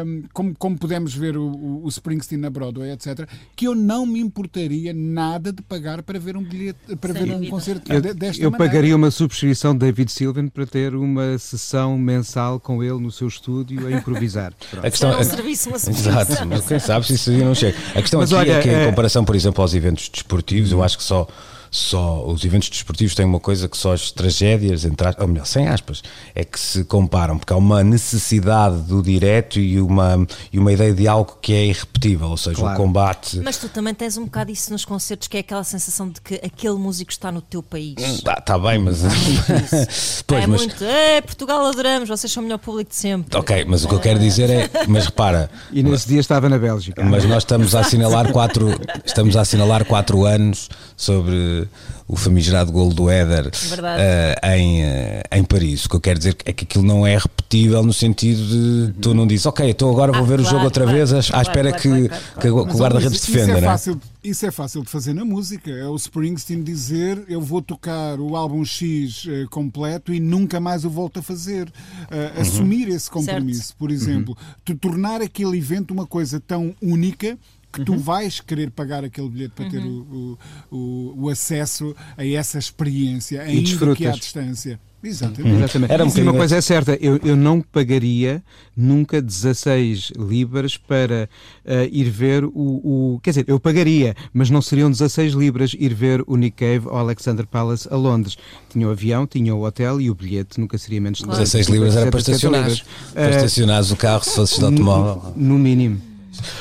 hum, como, como pudemos ver o, o- Springsteen na Broadway, etc., que eu não me importaria nada de pagar para ver um bilhete, para Sem ver um concerto Eu, de- desta eu maneira. pagaria uma subscrição de David Sylvian para ter uma sessão mensal com ele no seu estúdio a improvisar. (laughs) A questão um é- serviço, uma. Exato, mas quem sabe se isso não chega. A questão Mas aqui é olha, que, em é- comparação, por exemplo, aos eventos desportivos, eu acho que só, só os eventos desportivos têm uma coisa que só as tragédias, entre aspas, ou melhor, sem aspas, é que se comparam, porque há uma necessidade do direto e uma, e uma ideia de algo que é irrepetível, ou seja, Claro. o combate. Mas tu também tens um bocado isso nos concertos, que é aquela sensação de que aquele músico está no teu país. Está tá bem, mas. (laughs) pois, é mas muito. É, Portugal adoramos, vocês são o melhor público de sempre. Ok, mas o que eu quero dizer é. Mas repara, E nesse dia estava na Bélgica. mas nós estamos a assinalar quatro, estamos a assinalar quatro anos sobre o famigerado golo do Éder eh, em, eh, em Paris. O que eu quero dizer é que aquilo não é repetível no sentido de tu não dizes, ok, então agora vou Ah, ver o claro, jogo outra claro, vez à claro, espera claro, que, claro, claro, que o- o guarda-redes isso- isso é defenda, não é? fácil- Isso é fácil de fazer na música. É o Springsteen dizer eu vou tocar o álbum X eh, completo e nunca mais o volto a fazer. Eh, Uhum. Assumir esse compromisso, por exemplo. Tu tornar aquele evento uma coisa tão única que Uhum. tu vais querer pagar aquele bilhete para ter o, o, o- o acesso a essa experiência, ainda que à distância. Exatamente. Exatamente. Era um uma coisa é certa, eu, eu não pagaria nunca 16 libras para eh, ir ver o, o- Quer dizer, eu pagaria, mas não seriam 16 libras ir ver o Nick Cave ao Alexander Palace a Londres. Tinha o avião, tinha o hotel e o bilhete nunca seria menos de 16 libras era para 60 estacionares. libras. Para estacionares o carro se fosses de automóvel. no mínimo.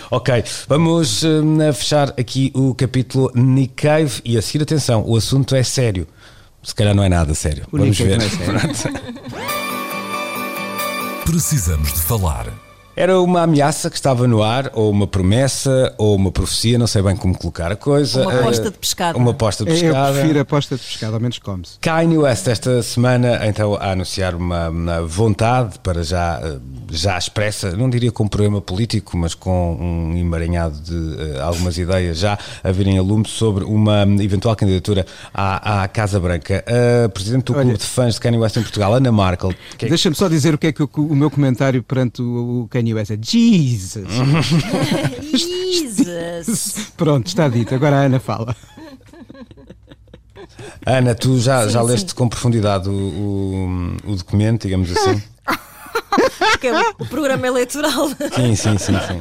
Ok, vamos eh, fechar aqui o capítulo Nick Cave e a seguir, atenção, o assunto é sério. Se calhar não é nada sério. O vamos Nick ver. É sério. (laughs) Precisamos de falar. Era uma ameaça que estava no ar, ou uma promessa, ou uma profecia, não sei bem como colocar a coisa. Uma aposta de pescada. Uma aposta de Eu pescada. prefiro a aposta de pescado, ao menos come-se. Kanye West esta semana então a anunciar uma, uma vontade para já eh, já expressa, não diria com um problema político, mas com um emaranhado de eh, algumas ideias já a virem a lume sobre uma eventual candidatura à, à Casa Branca. A presidente do Olha- clube de fãs de Kanye West em Portugal, Ana Markel, que é Deixa-me só dizer o que é que o, o meu comentário perante o, o Kanye West é. Jesus! (laughs) Jesus! (laughs) Pronto, está dito. Agora a Ana fala. Ana, tu já, Sim, já sim. leste com profundidade o, o, o documento, digamos assim? (laughs) Que é o programa eleitoral. sim, sim, sim, sim.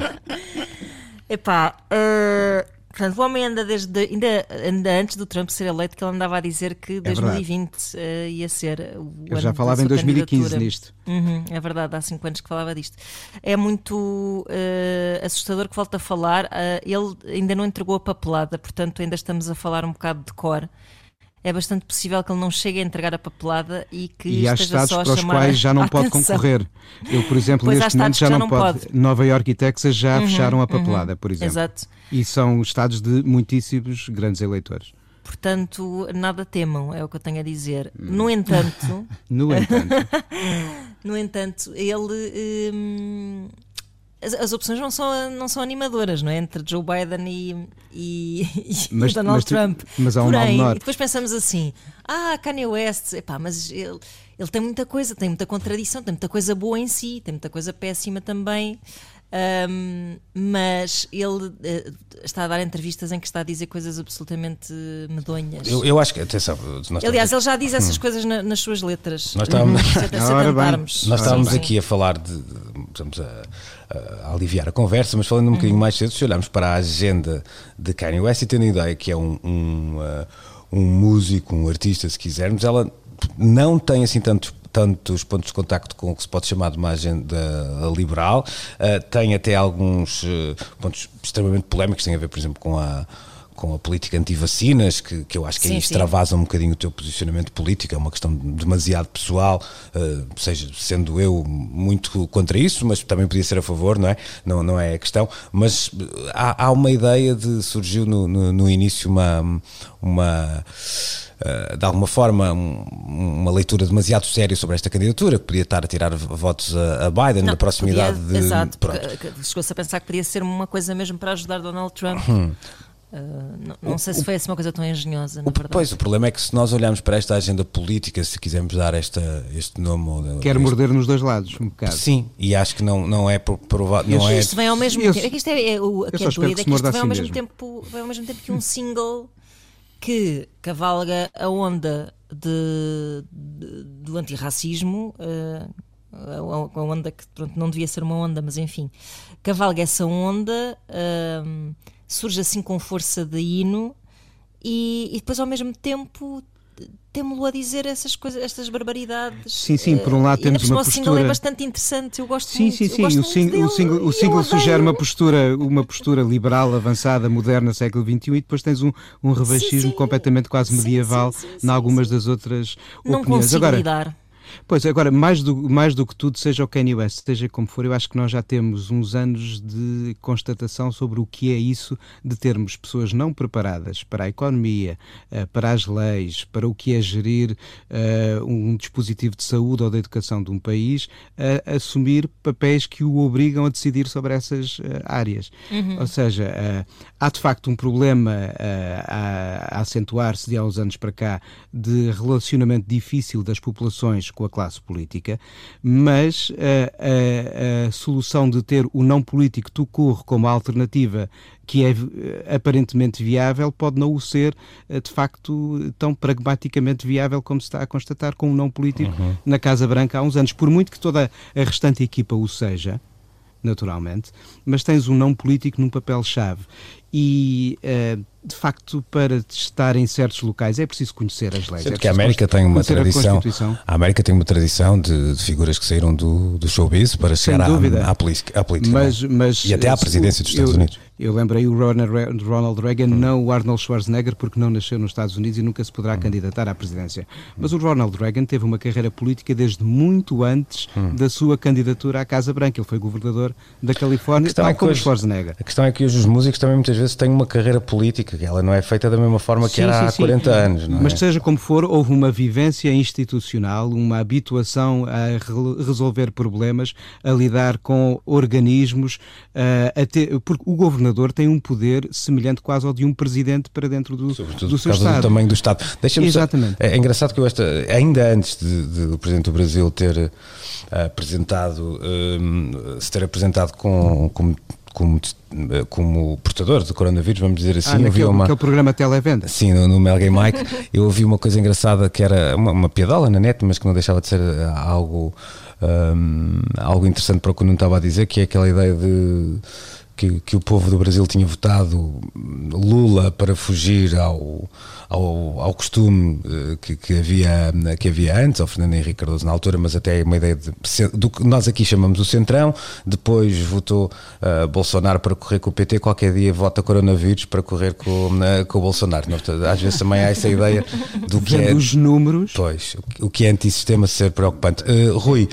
Epá, eh, portanto, o homem anda desde. Ainda, ainda antes do Trump ser eleito, que ele andava a dizer que 2020 eh, ia ser o Eu ano já falava em sua 2015 candidatura. nisto. Uhum, é verdade, há 5 anos que falava disto. É muito eh, assustador que volta a falar. eh, ele ainda não entregou a papelada, portanto, ainda estamos a falar um bocado de cor. É bastante possível que ele não chegue a entregar a papelada e que E há estados para os quais já não pode atenção. concorrer. Eu, por exemplo, Pois neste momento já já não, pode. pode. Nova Iorque e Texas já fecharam a papelada, por exemplo. Exato. E são estados de muitíssimos grandes eleitores. Portanto, nada temam, é o que eu tenho a dizer. No entanto, (laughs) No entanto, (laughs) no entanto, ele. hum, as, as opções não são, não são animadoras, não é? Entre Joe Biden e, e, (laughs) e Mas- Donald mas tu- Trump. mas há um Porém, e depois pensamos assim: ah, Kanye West, epá, mas ele, ele tem muita coisa, tem muita contradição, tem muita coisa boa em si, tem muita coisa péssima também. Hum, mas ele eh, está a dar entrevistas em que está a dizer coisas absolutamente medonhas. Eu, eu acho que, atenção, nós Aliás, ele já diz essas coisas na- nas suas letras. Nós estávamos- Se se atentarmos. Nós estávamos aqui a falar de. Estamos a, a aliviar a conversa, mas falando um bocadinho mais cedo, se olharmos para a agenda de Kanye West e tendo a ideia que é um, um, uh, um músico, um artista, se quisermos, ela não tem assim tantos tantos pontos de contacto com o que se pode chamar de uma agenda liberal, uh, tem até alguns uh, pontos extremamente polémicos, tem a ver, por exemplo, com a com a política anti-vacinas, que, que eu acho que sim, aí extravasa um bocadinho o teu posicionamento político, é uma questão demasiado pessoal, uh, seja, sendo eu muito contra isso, mas também podia ser a favor, não é? Não, não é a questão, mas há, há uma ideia de, surgiu no, no, no início uma, uma eh, de alguma forma, uma leitura demasiado séria sobre esta candidatura, que podia estar a tirar votos a, Biden não, na proximidade podia, de. Exato, chegou-se a pensar que podia ser uma coisa mesmo para ajudar Donald Trump. Hum. Uh, não, não o, sei se foi assim uma coisa tão engenhosa. O, pois, o problema é que se nós olharmos para esta agenda política, se quisermos dar esta, este nome. Quer este, morder nos dois lados, um bocado. Sim, e acho que não, não é provado. Não é, isto vem ao mesmo tempo. É que isto é, é o, que é doído, é que isto vem ao, mesmo tempo, vem ao mesmo tempo que um single que cavalga a onda de, de, do antirracismo, uh, a, onda que pronto, não devia ser uma onda, mas enfim, cavalga essa onda, uh, surge assim com força de hino e, e depois ao mesmo tempo temo-lo a dizer essas coisas, estas barbaridades. Sim, sim, por um lado uh, temos uma postura... O single é bastante interessante, eu gosto sim, muito. Sim, sim, sim, o, sing, o single, o single sugere uma postura, uma postura liberal, avançada, moderna, século XXI, e depois tens um, um revanchismo sim, sim. completamente quase medieval em algumas das outras Não opiniões. Agora, lidar. Pois, agora, mais do, mais do que tudo, seja o Kanye West, seja como for, eu acho que nós já temos uns anos de constatação sobre o que é isso de termos pessoas não preparadas para a economia, eh, para as leis, para o que é gerir uh, um dispositivo de saúde ou de educação de um país, a assumir papéis que o obrigam a decidir sobre essas uh, áreas. Uhum. Ou seja, uh, há de facto um problema a, a acentuar-se de há uns anos para cá de relacionamento difícil das populações com a classe política, mas a, a, a solução de ter o não político tu corre como alternativa que é eh, aparentemente viável, pode não o ser eh, de facto tão pragmaticamente viável como se está a constatar com o não político uhum. na Casa Branca há uns anos. Por muito que toda a restante equipa o seja, naturalmente, mas tens um não político num papel-chave. E uh, de facto, para estar em certos locais é preciso conhecer as leis. Sendo é que a América tem uma tradição. A, a, América tem uma tradição de, de, figuras que saíram do, do showbiz para chegar à, à, política. À política mas, mas, e até à presidência dos Estados eu, Unidos. Eu lembrei o Ronald Reagan, não o Arnold Schwarzenegger, porque não nasceu nos Estados Unidos e nunca se poderá candidatar à presidência. Mas o Ronald Reagan teve uma carreira política desde muito antes hum. da sua candidatura à Casa Branca. Ele foi governador da Califórnia, tal é como hoje, Schwarzenegger. A questão é que hoje os músicos também muitas vezes têm uma carreira política, que ela não é feita da mesma forma que sim, era sim, há 40 sim. anos. Não Mas é? seja como for, houve uma vivência institucional, uma habituação a re resolver problemas, a lidar com organismos, uh, a ter, porque o governador tem um poder semelhante quase ao de um presidente para dentro do, Sobretudo do seu Estado. do tamanho do Estado. Exatamente. Só, é, é, engraçado que eu esta, ainda antes de, de, do Presidente do Brasil ter uh, apresentado, um, se ter apresentado com, com como, como portador do coronavírus, vamos dizer assim. Ah, naquele, uma, naquele programa Televenda. Sim, no, no Melgay Mike, (laughs) eu ouvi uma coisa engraçada que era uma, uma piadola na net, mas que não deixava de ser algo, um, algo interessante para o que eu não estava a dizer, que é aquela ideia de que, que o povo do Brasil tinha votado Lula para fugir ao, ao, ao costume eh, que, que, havia, que havia antes, ao Fernando Henrique Cardoso na altura, mas até uma ideia de, do que nós aqui chamamos o Centrão, depois votou uh, Bolsonaro para correr com o PT, qualquer dia vota coronavírus para correr com, uh, com o Bolsonaro. Às vezes também há essa ideia do que é... os números. Pois, o que é antissistema ser preocupante. Uh, Rui...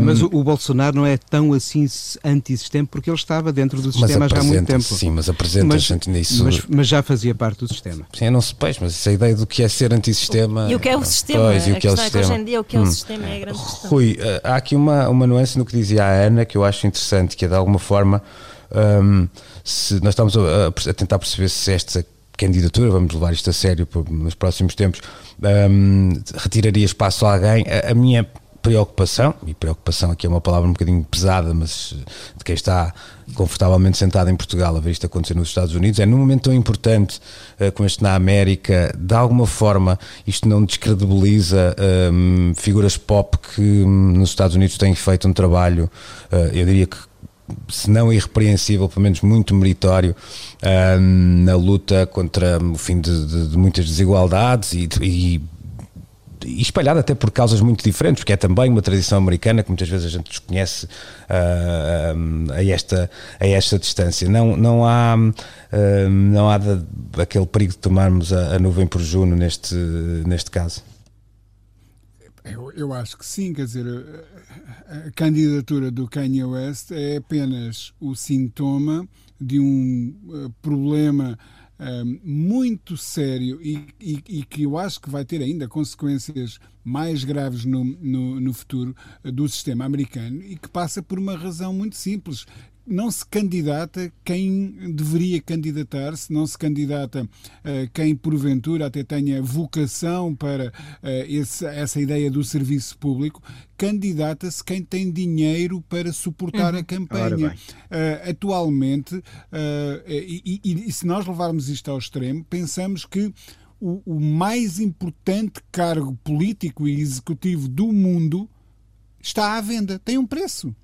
Um, mas o, o, Bolsonaro não é tão assim antissistema porque ele estava dentro do sistema já há muito tempo. Sim, mas apresenta-se nisso... Mas, mas, já fazia parte do sistema. Sim, não se peixe, mas essa ideia do que é ser antissistema. E o que é o sistema? Pois, e o que é o sistema. É que hoje em dia o que é o hum. sistema é a grande questão. Rui, eh, há aqui uma, uma nuance no que dizia a Ana que eu acho interessante, que é de alguma forma. Um, se nós estamos a, a, tentar perceber se esta candidatura, vamos levar isto a sério nos próximos tempos, um, retiraria espaço a alguém. A, a minha preocupação, e preocupação aqui é uma palavra um bocadinho pesada, mas de quem está confortavelmente sentado em Portugal a ver isto acontecer nos Estados Unidos, é num momento tão importante uh, como este na América, de alguma forma isto não descredibiliza um, figuras pop que um, nos Estados Unidos têm feito um trabalho, uh, eu diria que se não irrepreensível, pelo menos muito meritório, na luta contra o fim de, de, de muitas desigualdades e, e e espalhada até por causas muito diferentes, porque é também uma tradição americana que muitas vezes a gente desconhece uh, a, esta, a esta distância. Não, não há, uh, não há de, aquele perigo de tomarmos a, a, nuvem por Juno neste, neste caso. Eu, eu acho que sim, quer dizer, a candidatura do Kanye West é apenas o sintoma de um problema muito sério e, e, e, que eu acho que vai ter ainda consequências mais graves no, no, no futuro uh, do sistema americano e que passa por uma razão muito simples não se candidata quem deveria candidatar-se, não se candidata uh, quem porventura até tenha vocação para uh, esse, essa ideia do serviço público, candidata-se quem tem dinheiro para suportar uhum. a campanha. Uh, atualmente, e, e, e se nós levarmos isto ao extremo, pensamos que o, o mais importante cargo político e executivo do mundo está à venda, tem um preço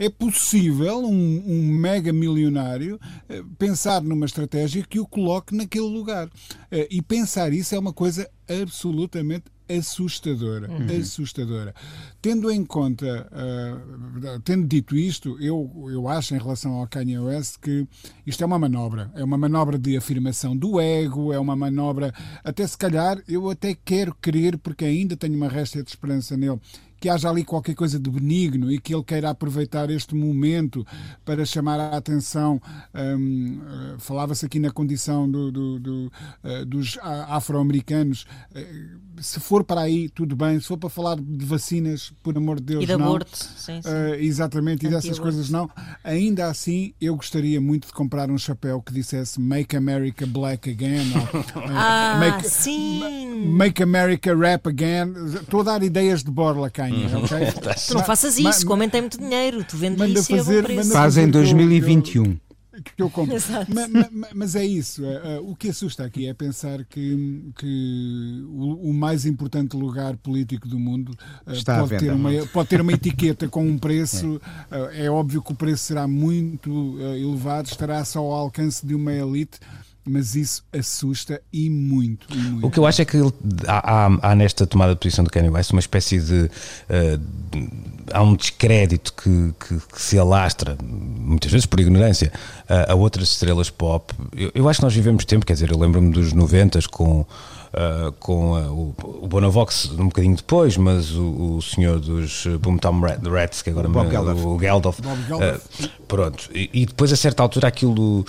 é possível um, um mega milionário eh, pensar numa estratégia que o coloque naquele lugar. Eh, e pensar isso é uma coisa absolutamente assustadora, uhum. assustadora. Tendo em conta, uh, tendo dito isto, eu, eu acho em relação ao Kanye West que isto é uma manobra, é uma manobra de afirmação do ego, é uma manobra, até se calhar, eu até quero crer, porque ainda tenho uma resta de esperança nele, que haja ali qualquer coisa de benigno e que ele queira aproveitar este momento para chamar a atenção. Um, uh, Falava-se aqui na condição do, do, do, uh, dos afro-americanos. Uh, se for para aí, tudo bem. Se for para falar de vacinas, por amor de Deus, e de não. aborto, sim, sim. Uh, exatamente, e dessas coisas não. Ainda assim, eu gostaria muito de comprar um chapéu que dissesse Make America Black Again. Ou, (laughs) ah, make, sim! Make America Rap Again. Estou a dar ideias de borla, Uhum. ok? (laughs) tu não faças isso, o homem tem muito dinheiro, tu vendes isso fazer, e é Faz em 2021 que eu compro. (laughs) Mas, mas, é isso. É, é, o que assusta aqui é pensar que, que o, o mais importante lugar político do mundo eh, Está pode, ter uma, pode ter uma etiqueta com um (laughs) preço. É. é óbvio que o preço será muito eh, elevado, estará só ao alcance de uma elite mas isso assusta e muito, e muito. O que eu acho é que há, há, há, nesta tomada de posição do Kanye West uma espécie de, uh, de há um descrédito que, que, que, se alastra, muitas vezes por ignorância, a, a outras estrelas pop. Eu, eu, acho que nós vivemos tempo, quer dizer, eu lembro-me dos 90 com uh, com uh, o, o Bonavox um bocadinho depois, mas o, o senhor dos Boomtown Rats, que agora o, me, Geldof. o Geldof, Bob Geldof. Uh, pronto, e, e, depois a certa altura aquilo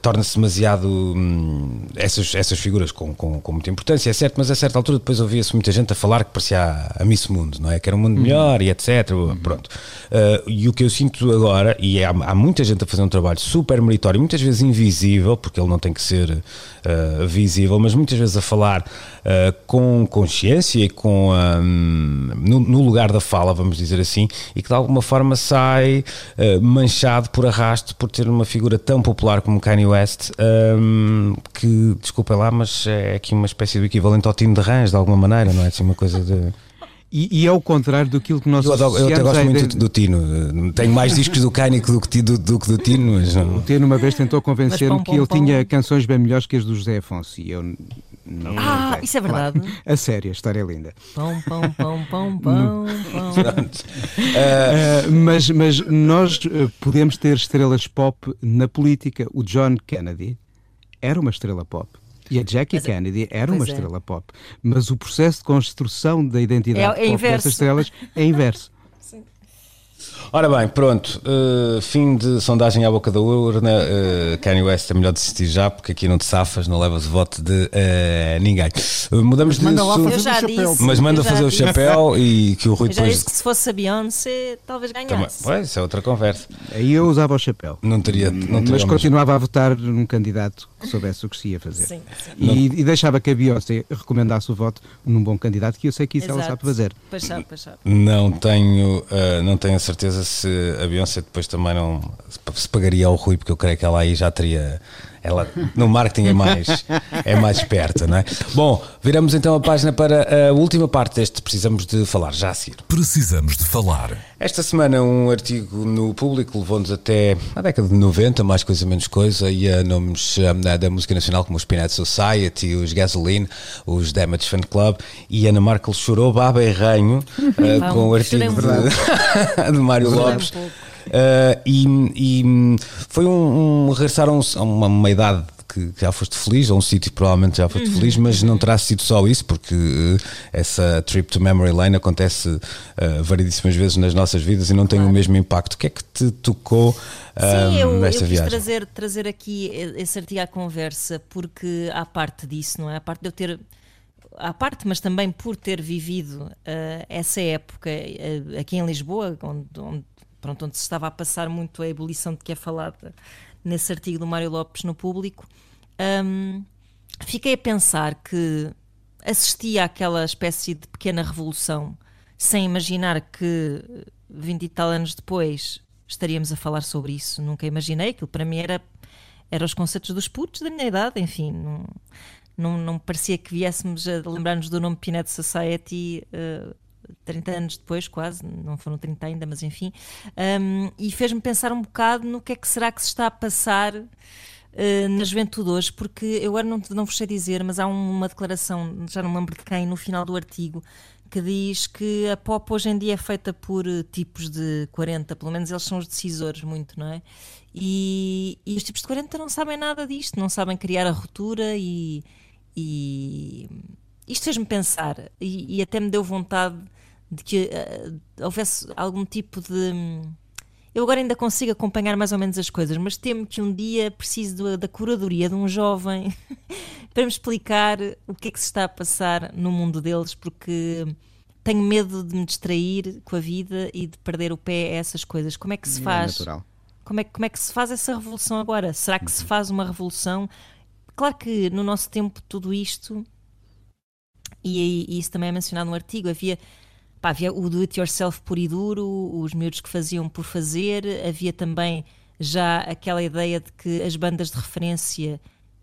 torna-se demasiado hum, essas, essas figuras com, com, com, muita importância, é certo, mas a certa altura depois ouvia-se muita gente a falar que parecia a, a Miss Mundo, não é? Que era um mundo uhum. melhor e etc. Uhum. Pronto. e o que eu sinto agora, e há, há, muita gente a fazer um trabalho super meritório, muitas vezes invisível, porque ele não tem que ser visível, mas muitas vezes a falar uh, com consciência e com um, no, no, lugar da fala, vamos dizer assim, e que de alguma forma sai uh, por arrasto por ter uma figura tão popular como Kanye West, um, que, desculpa lá, mas é aqui uma espécie do equivalente ao time de Rãs, de alguma maneira, não é? Assim, uma coisa de. E, e é o contrário daquilo que nós Eu, eu até gosto muito de... do Tino. Tenho mais discos do Kanye do que do, do, do Tino. Mas não... O Tino uma vez tentou convencer-me que ele tinha canções bem melhores que as do José Afonso. E eu não, ah, não isso é verdade. Claro. A sério, a história é linda. Pão, pão, pão, pão, (laughs) pão, (laughs) pão. uh, mas, mas nós eh, podemos ter estrelas pop na política. O John Kennedy era uma estrela pop. E a Jackie mas, Kennedy era uma é. estrela pop. Mas o processo de construção da identidade é, é pop dessas estrelas é inverso. Ora bem, pronto, uh, fim de sondagem à boca da urna. Uh, Kanye West é melhor desistir já, porque aqui não te safas, não levas o voto de uh, ninguém. Uh, mudamos mas de manda fazer o chapéu. Mas manda fazer o chapéu e que o (laughs) Rui eu já depois. que se fosse a Beyoncé, talvez ganhasse. Também, pois, isso é outra conversa. Aí eu usava o chapéu. Não teria. Não teria mas continuava a votar num candidato que soubesse o que se ia fazer. Sim, sim. E, e, deixava que a Beyoncé recomendasse o voto num bom candidato, que eu sei que isso Exato. ela sabe fazer. Paixão, paixão. Não tenho, não tenho a certeza se a Beyoncé depois também não se pagaria ao Rui, porque eu creio que ela aí já teria Ela no marketing é mais, é mais esperta, não é? Bom, viramos então a página para a última parte deste Precisamos de Falar, já a seguir. Precisamos de falar. Esta semana um artigo no público levou-nos até a década de 90, mais coisa menos coisa, e a nomes um, da música nacional como os Peanut Society, os Gasoline, os Damage Fan Club, e Ana Markel chorou baba e ranho uh, (laughs) com o artigo de, (laughs) de Mário Lopes. Uh, e, e, foi um, um regressar a, um, a uma, uma idade que já foste feliz, ou um sítio que provavelmente já foste uhum. feliz, mas não terá sido só isso, porque uh, essa trip to memory lane acontece uh, variedíssimas vezes nas nossas vidas e não tem claro. o mesmo impacto. O que é que te tocou uh, Sim, eu, nesta eu viagem? Trazer, trazer aqui esse artigo à conversa, porque há parte disso, não é? A parte de eu ter à parte, mas também por ter vivido uh, essa época aqui em Lisboa, onde, onde, pronto, onde se estava a passar muito a ebulição de que é falada nesse artigo do Mário Lopes no público, um, fiquei a pensar que assistia àquela espécie de pequena revolução sem imaginar que 20 e tal anos depois estaríamos a falar sobre isso. Nunca imaginei, aquilo para mim era, era os conceitos dos putos da minha idade, enfim, não, não, não parecia que viéssemos a lembrar-nos do nome Peanut Society uh, 30 anos depois, quase, não foram 30 ainda, mas enfim, um, e fez-me pensar um bocado no que é que será que se está a passar uh, na juventude hoje, porque eu agora não, não vos sei dizer, mas há uma declaração, já não me lembro de quem, no final do artigo, que diz que a pop hoje em dia é feita por uh, tipos de 40, pelo menos eles são os decisores muito, não é? E, e os tipos de 40 não sabem nada disto, não sabem criar a ruptura e, e isto fez-me pensar e, e, até me deu vontade de que uh, houvesse algum tipo de. Eu agora ainda consigo acompanhar mais ou menos as coisas, mas temo que um dia preciso da curadoria de um jovem (laughs) para me explicar o que é que se está a passar no mundo deles, porque tenho medo de me distrair com a vida e de perder o pé a essas coisas. Como é que se é faz? É como é, como é que se faz essa revolução agora? Será que se uhum. faz uma revolução? Claro que no nosso tempo tudo isto, e, e isso também é mencionado no artigo, havia Pá, havia o do it yourself puro e duro, os miúdos que faziam por fazer, havia também já aquela ideia de que as bandas de referência,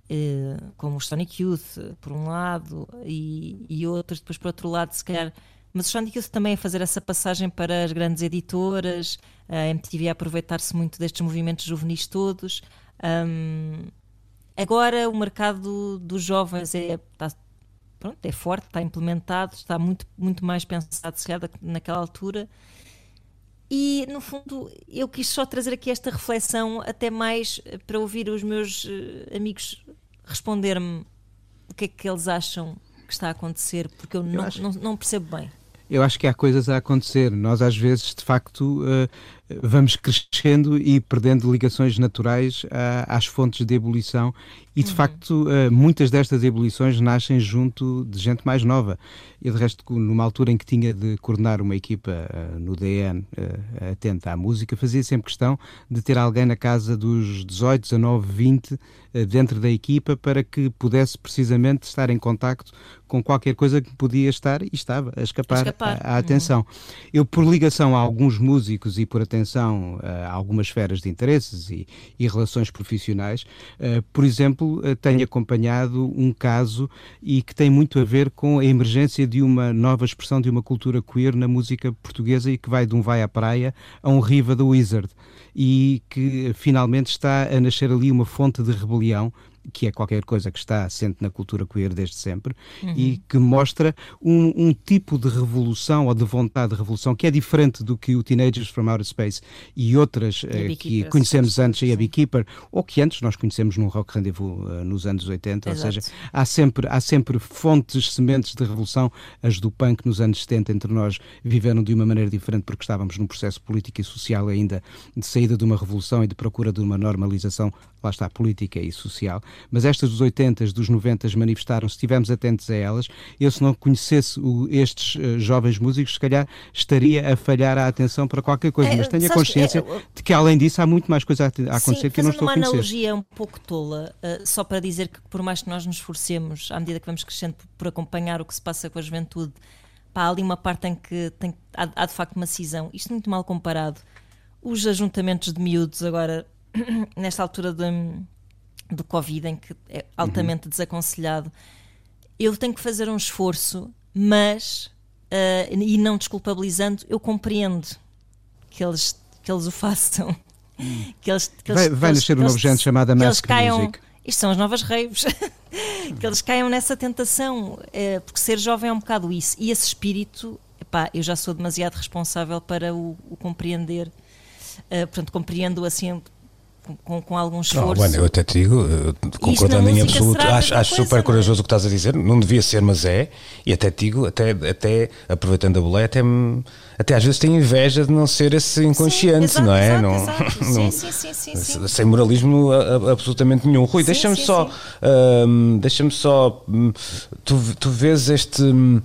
eh, como o Sonic Youth, por um lado, e, e outros, depois por outro lado, se calhar. Mas o Sonic Youth também a fazer essa passagem para as grandes editoras, a MTV a aproveitar-se muito destes movimentos juvenis todos. Um, agora o mercado dos jovens é, está, pronto, é forte, está implementado, está muito, muito mais pensado se calhar naquela altura. E no fundo eu quis só trazer aqui esta reflexão, até mais para ouvir os meus uh, amigos responder-me o que é que eles acham que está a acontecer, porque eu, eu não, acho... não, não percebo bem. Eu acho que há coisas a acontecer. Nós, às vezes, de facto, uh, vamos crescendo e perdendo ligações naturais às fontes de ebulição e de uhum. facto eh, muitas destas ebulições nascem junto de gente mais nova e de resto numa altura em que tinha de coordenar uma equipa eh, no DN atenta à música fazia sempre questão de ter alguém na casa dos 18, 19, 20 dentro da equipa para que pudesse precisamente estar em contacto com qualquer coisa que podia estar e estava a escapar, à atenção. Uhum. Eu por ligação a alguns músicos e por atenção atenção a algumas esferas de interesses e, e relações profissionais. Uh, por exemplo, uh, tenho acompanhado um caso e que tem muito a ver com a emergência de uma nova expressão de uma cultura queer na música portuguesa e que vai de um vai à praia a um riva do Wizard e que finalmente está a nascer ali uma fonte de rebelião que é qualquer coisa que está assente na cultura queer desde sempre uhum. e que mostra um, um, tipo de revolução ou de vontade de revolução que é diferente do que o Teenagers from Outer Space e outras uh, que conhecemos antes e a Beekeeper ou que antes nós conhecemos num Rock Rendezvous uh, nos anos 80, Exato. ou seja, há sempre, há sempre fontes, sementes de revolução, as do punk nos anos 70 entre nós viveram de uma maneira diferente porque estávamos num processo político e social ainda de saída de uma revolução e de procura de uma normalização, lá está, política e social mas estas dos 80, dos 90 manifestaram, se estivermos atentos a elas, eu se não conhecesse o, estes uh, jovens músicos, se calhar estaria a falhar a atenção para qualquer coisa, é, mas tenho a consciência que, é, de que além disso há muito mais coisa a, a acontecer sim, que eu não estou a conhecer. uma analogia um pouco tola, uh, só para dizer que por mais que nós nos esforcemos, à medida que vamos crescendo, por, por acompanhar o que se passa com a juventude, pá, há ali uma parte em que tem, há, há de facto uma cisão, isto muito mal comparado. Os ajuntamentos de miúdos agora, (clears throat) nesta altura do Covid, em que é altamente desaconselhado, eu tenho que fazer um esforço, mas, uh, e não desculpabilizando, eu compreendo que eles, que eles o façam. Que eles, que eles, vai, vai nascer um novo género chamado Mask caiam, Music. Isto são as novas raves. (laughs) que eles caiam nessa tentação, é, porque ser jovem é um bocado isso. E esse espírito, epá, eu já sou demasiado responsável para o, o compreender. Uh, portanto, compreendo assim com, com algum esforço. Oh, eu até te digo, concordando em absoluto, acho, acho super é? corajoso o que estás a dizer, não devia ser, mas é, e até te digo, até, até aproveitando a boleia, até, até às vezes tenho inveja de não ser esse inconsciente, sim, exato, não é? Exato, não, exato. (laughs) não, sim, sim, sim, sim, Sem moralismo absolutamente nenhum. Rui, deixa-me só, uh, deixa-me só, hum, tu, tu vês, este, uh,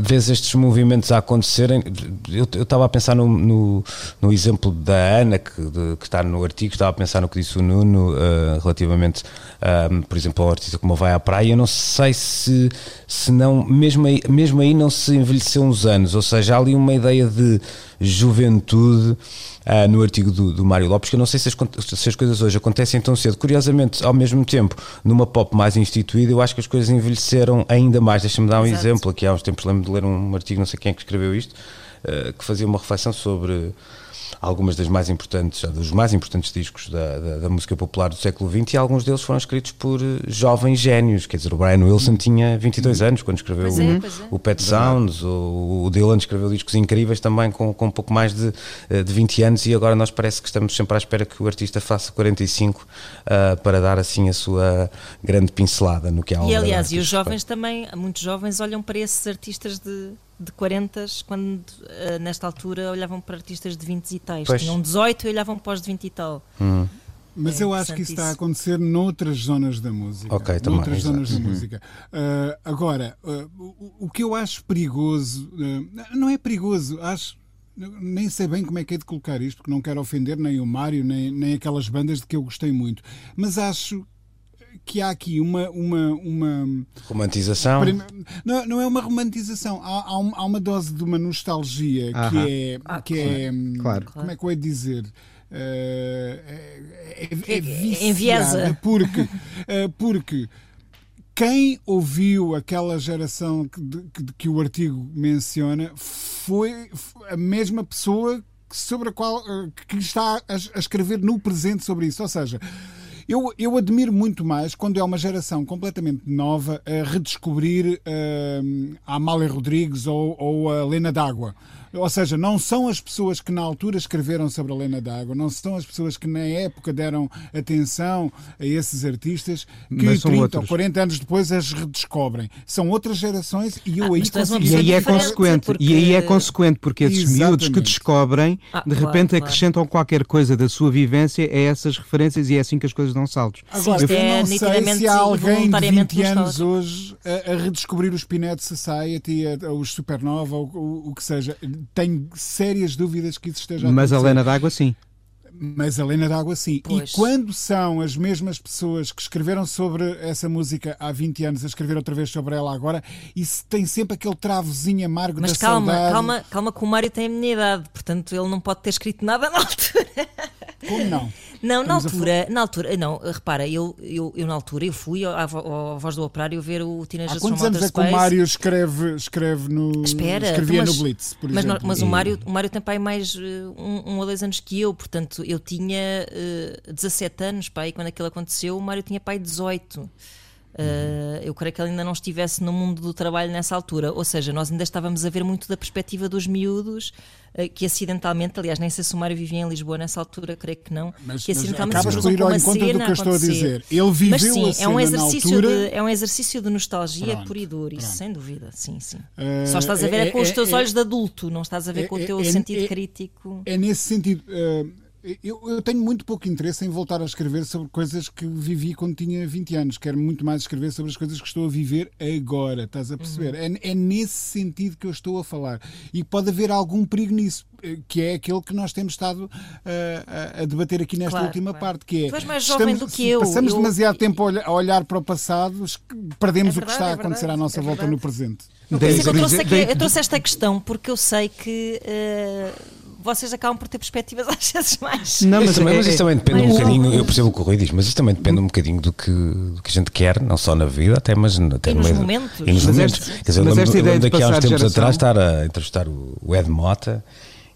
vês estes movimentos a acontecerem, eu estava a pensar no, no, no, exemplo da Ana, que, de, que está no artigo, estava a pensar no que disse o Nuno uh, relativamente, uh, por exemplo, ao artista como vai à praia, eu não sei se, se não, mesmo aí, mesmo aí não se envelheceu uns anos, ou seja, há ali uma ideia de juventude uh, no artigo do, do Mário Lopes, que eu não sei se as, se as, coisas hoje acontecem tão cedo. Curiosamente, ao mesmo tempo, numa pop mais instituída, eu acho que as coisas envelheceram ainda mais. Deixa-me dar um Exato. exemplo, aqui há uns tempos lembro de ler um artigo, não sei quem é que escreveu isto, que fazia uma reflexão sobre algumas das mais importantes, dos mais importantes discos da, da, da, música popular do século XX e alguns deles foram escritos por eh, jovens génios, quer dizer, o Brian Wilson tinha 22 anos quando escreveu o, é, é. o, Pet Sounds, o, o, Dylan escreveu discos incríveis também com, com um pouco mais de, eh, de 20 anos e agora nós parece que estamos sempre à espera que o artista faça 45 uh, eh, para dar assim a sua grande pincelada no que há E aliás, e os jovens também, muitos jovens olham para esses artistas de de 40 quando uh, nesta altura olhavam para artistas de 20 e tais. Pois. Tinham 18 e olhavam para os de 20 e tal. Hum. Mas é eu acho que isso, está a acontecer noutras zonas da música. Ok, também. Noutras zonas da uhum. música. Uh, agora, uh, o, o, que eu acho perigoso, não é perigoso, acho. Nem sei bem como é que é de colocar isto, porque não quero ofender nem o Mário, nem, nem aquelas bandas de que eu gostei muito. Mas acho que há aqui uma. uma, uma romantização? Não, não é uma romantização. Há, há, há uma dose de uma nostalgia que é. Ah, que claro. é hum, claro. Como é que eu ia dizer? Uh, é, é, é viciada porque, uh, porque quem ouviu aquela geração que, de, que, o artigo menciona foi a mesma pessoa sobre a qual uh, que está a, a escrever no presente sobre isso. Ou seja, eu, eu admiro muito mais quando é uma geração completamente nova a redescobrir uh, a Amália Rodrigues ou, ou a Lena D'Água. Ou seja, não são as pessoas que na altura escreveram sobre a Lena D'Água, não são as pessoas que na época deram atenção a esses artistas que 30 outros. ou 40 anos depois as redescobrem. São outras gerações e eu ah, aí consigo... E aí é consequente, porque... e aí é consequente porque esses Exatamente. miúdos que descobrem, ah, de repente claro, acrescentam claro. qualquer coisa da sua vivência a essas referências e é assim que as coisas dão saltos. Agora, Sim, eu é não sei se há alguém de 20 anos hoje a, a, redescobrir os Pinet Society, a, a, os Supernova, ou o, o que seja tenho sérias dúvidas que isso esteja a Mas a Lena d'Água, sim. Mas a Lena d'Água, sim. Pois. E quando são as mesmas pessoas que escreveram sobre essa música há 20 anos a escrever outra vez sobre ela agora, isso tem sempre aquele travozinho amargo Mas da calma, saudade. calma, calma que o Mário tem a minha idade, portanto ele não pode ter escrito nada na altura. Como não? Não, na altura, na altura, não, repara, eu, eu, eu na altura eu fui à, à Voz do Operário ver o Teenage Há quantos anos é que o Mário escreve, escreve no. Espera, escrevia mas, no Blitz, por mas, exemplo. mas o Mário, o Mário tem pai mais eh, um, um ou dois anos que eu, portanto eu tinha uh, 17 anos, pai, quando aquilo aconteceu, o Mário tinha pai 18. Uh, eu creio que ele ainda não estivesse no mundo do trabalho nessa altura, ou seja, nós ainda estávamos a ver muito da perspectiva dos miúdos uh, que acidentalmente, aliás, nem sei se o Mário vivia em Lisboa nessa altura, creio que não, mas, que acidentalmente mas cena do que eu estou a dizer. Ele viveu mas sim, a é um exercício altura... de é um exercício de nostalgia pronto, pura e dura, isso sem dúvida, sim, sim. Uh, Só estás a ver é, é com os teus é, olhos de adulto, não estás a ver é, com o teu sentido crítico. É nesse sentido eu, eu, tenho muito pouco interesse em voltar a escrever sobre coisas que vivi quando tinha 20 anos. Quero muito mais escrever sobre as coisas que estou a viver agora. Estás a perceber? Uhum. É, é, nesse sentido que eu estou a falar. E pode haver algum perigo nisso, eh, que é aquele que nós temos estado uh, a, a, debater aqui nesta claro, última claro. parte. Que é, tu és mais jovem estamos, do que eu. Passamos eu, demasiado eu, tempo a olhar para o passado, perdemos é verdade, o que está a é acontecer à nossa é volta no presente. Eu, eu, trouxe aqui, eu trouxe esta questão porque eu sei que. Uh, vocês acabam por ter perspectivas (laughs) às vezes mais. Não, mas, também, é- mas isso também depende um bocadinho, eu percebo o que o Rui diz, mas isso também depende um bocadinho do que, do que a gente quer, não só na vida, até, mas até E no nos meio- momentos. E nos Mas momentos. esta- Quer dizer, eu mas lembro, esta eu ideia lembro de daqui a uns tempos geração- atrás estar a entrevistar o Ed Mota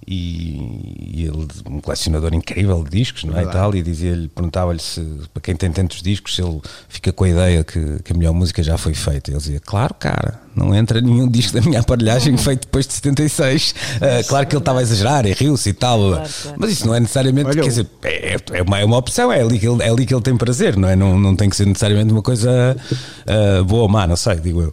e, e ele, um colecionador incrível de discos, não é? E, Verdade. tal, e dizia-lhe, perguntava-lhe se, para quem tem tantos discos, se ele fica com a ideia que, que a melhor música já foi feita. E ele dizia, claro, cara, não entra nenhum (laughs) disco da minha aparelhagem feito depois de 76. Ah, claro que ele estava a exagerar e riu-se e tal, Claro, claro. mas isso não é necessariamente, Olha, quer dizer, é, é uma, é uma opção, é ali, que ele, é ali que ele tem prazer, não é? Não, não tem que ser necessariamente uma coisa ah, boa ou má, não sei, digo eu.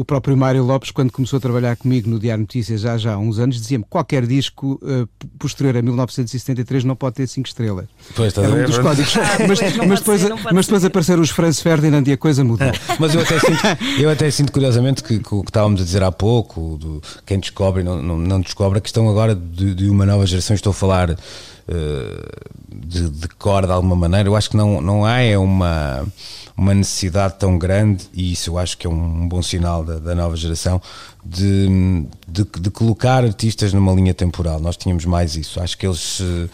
O próprio Mário Lopes, quando começou a trabalhar comigo no Diário Notícias já, já há uns anos, dizia-me que qualquer disco eh, posterior a 1973 não pode ter 5 estrelas. Pois, a Era um ver? dos códigos. mas, mas depois, ser, mas depois apareceram os Franz Ferdinand e a coisa mudou. (laughs) Mas eu até sinto, eu até sinto curiosamente que, que o que estávamos a dizer há pouco, do, quem descobre e não, não, não descobre, a questão agora de, de uma nova geração, estou a falar eh, de, de cor de alguma maneira, eu acho que não, não há é uma, uma necessidade tão grande, e isso eu acho que é um bom sinal da, da nova geração, de, de, de colocar artistas numa linha temporal. Nós tínhamos mais isso. Acho que eles eh,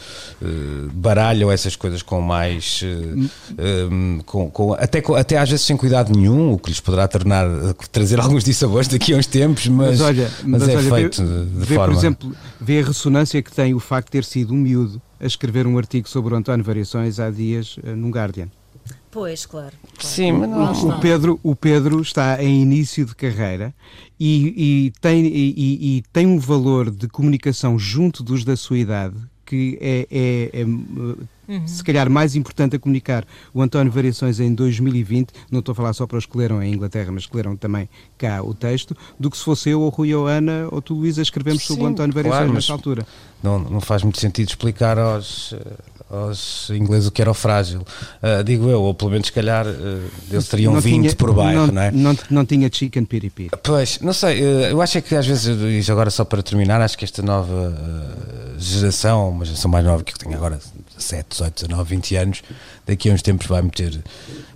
baralham essas coisas com mais. eh, com, com- até, até às vezes sem cuidado nenhum, o que lhes poderá tornar, trazer (laughs) alguns dissabores daqui a uns tempos, mas, Mas olha, mas mas é olha, feito vê, de vê, forma. por exemplo, vê a ressonância que tem o facto de ter sido um miúdo a escrever um artigo sobre o António Variações há dias num Guardian. Pois, claro. claro. Sim, mas não. O Pedro, o Pedro está em início de carreira e, e tem, e, e- tem um valor de comunicação junto dos da sua idade que é, é- é, eh, se calhar mais importante a comunicar o António Variações em 2020, não estou a falar só para os que leram em Inglaterra, mas que leram também cá o texto, do que se fosse eu ou Rui ou Ana ou tu Luísa escrevemos sobre o Sim, António Variações claro, nesta mas- altura. não, não faz muito sentido explicar aos, eh, aos ingleses o que era o frágil. Ah, digo eu, ou pelo menos, se calhar, eh, eles teriam Não 20 tinha- por bairro, não, não é? Não, não tinha chicken piri piri. Pois, não sei, eh, eu acho é que às vezes, e agora só para terminar, acho que esta nova geração, uma geração mais nova que eu tenho agora 17, 18, 19, 20 anos, daqui a uns tempos vai meter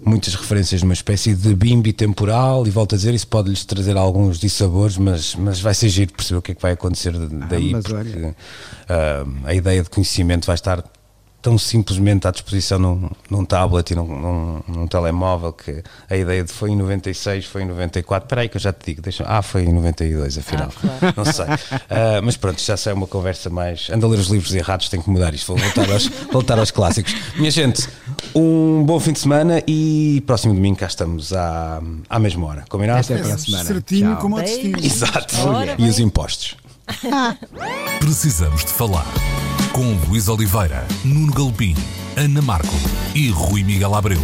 muitas referências numa espécie de bimbi temporal e volto a dizer, isso pode-lhes trazer alguns dissabores, mas, mas vai ser giro perceber o que é que vai acontecer daí, mas porque olha. ah, a ideia de conhecimento vai estar tão simplesmente à disposição num, num tablet e num, num, num telemóvel que a ideia de foi em 96, foi em 94, espera aí que eu já te digo, deixa, ah, foi em 92 afinal, Ah, claro. não sei. Ah, mas pronto, já sei é uma conversa mais. Anda a ler os livros errados, tenho que mudar isto, vou voltar aos, (laughs) voltar aos clássicos. Minha gente, um bom fim de semana e próximo domingo cá estamos à, à mesma hora, combinado? Até para a semana. Certinho Tchau. como o Beijo. destino. Exato. Ora E os impostos. (laughs) Precisamos de falar com Luís Oliveira, Nuno Galpim, Ana Marco e Rui Miguel Abreu.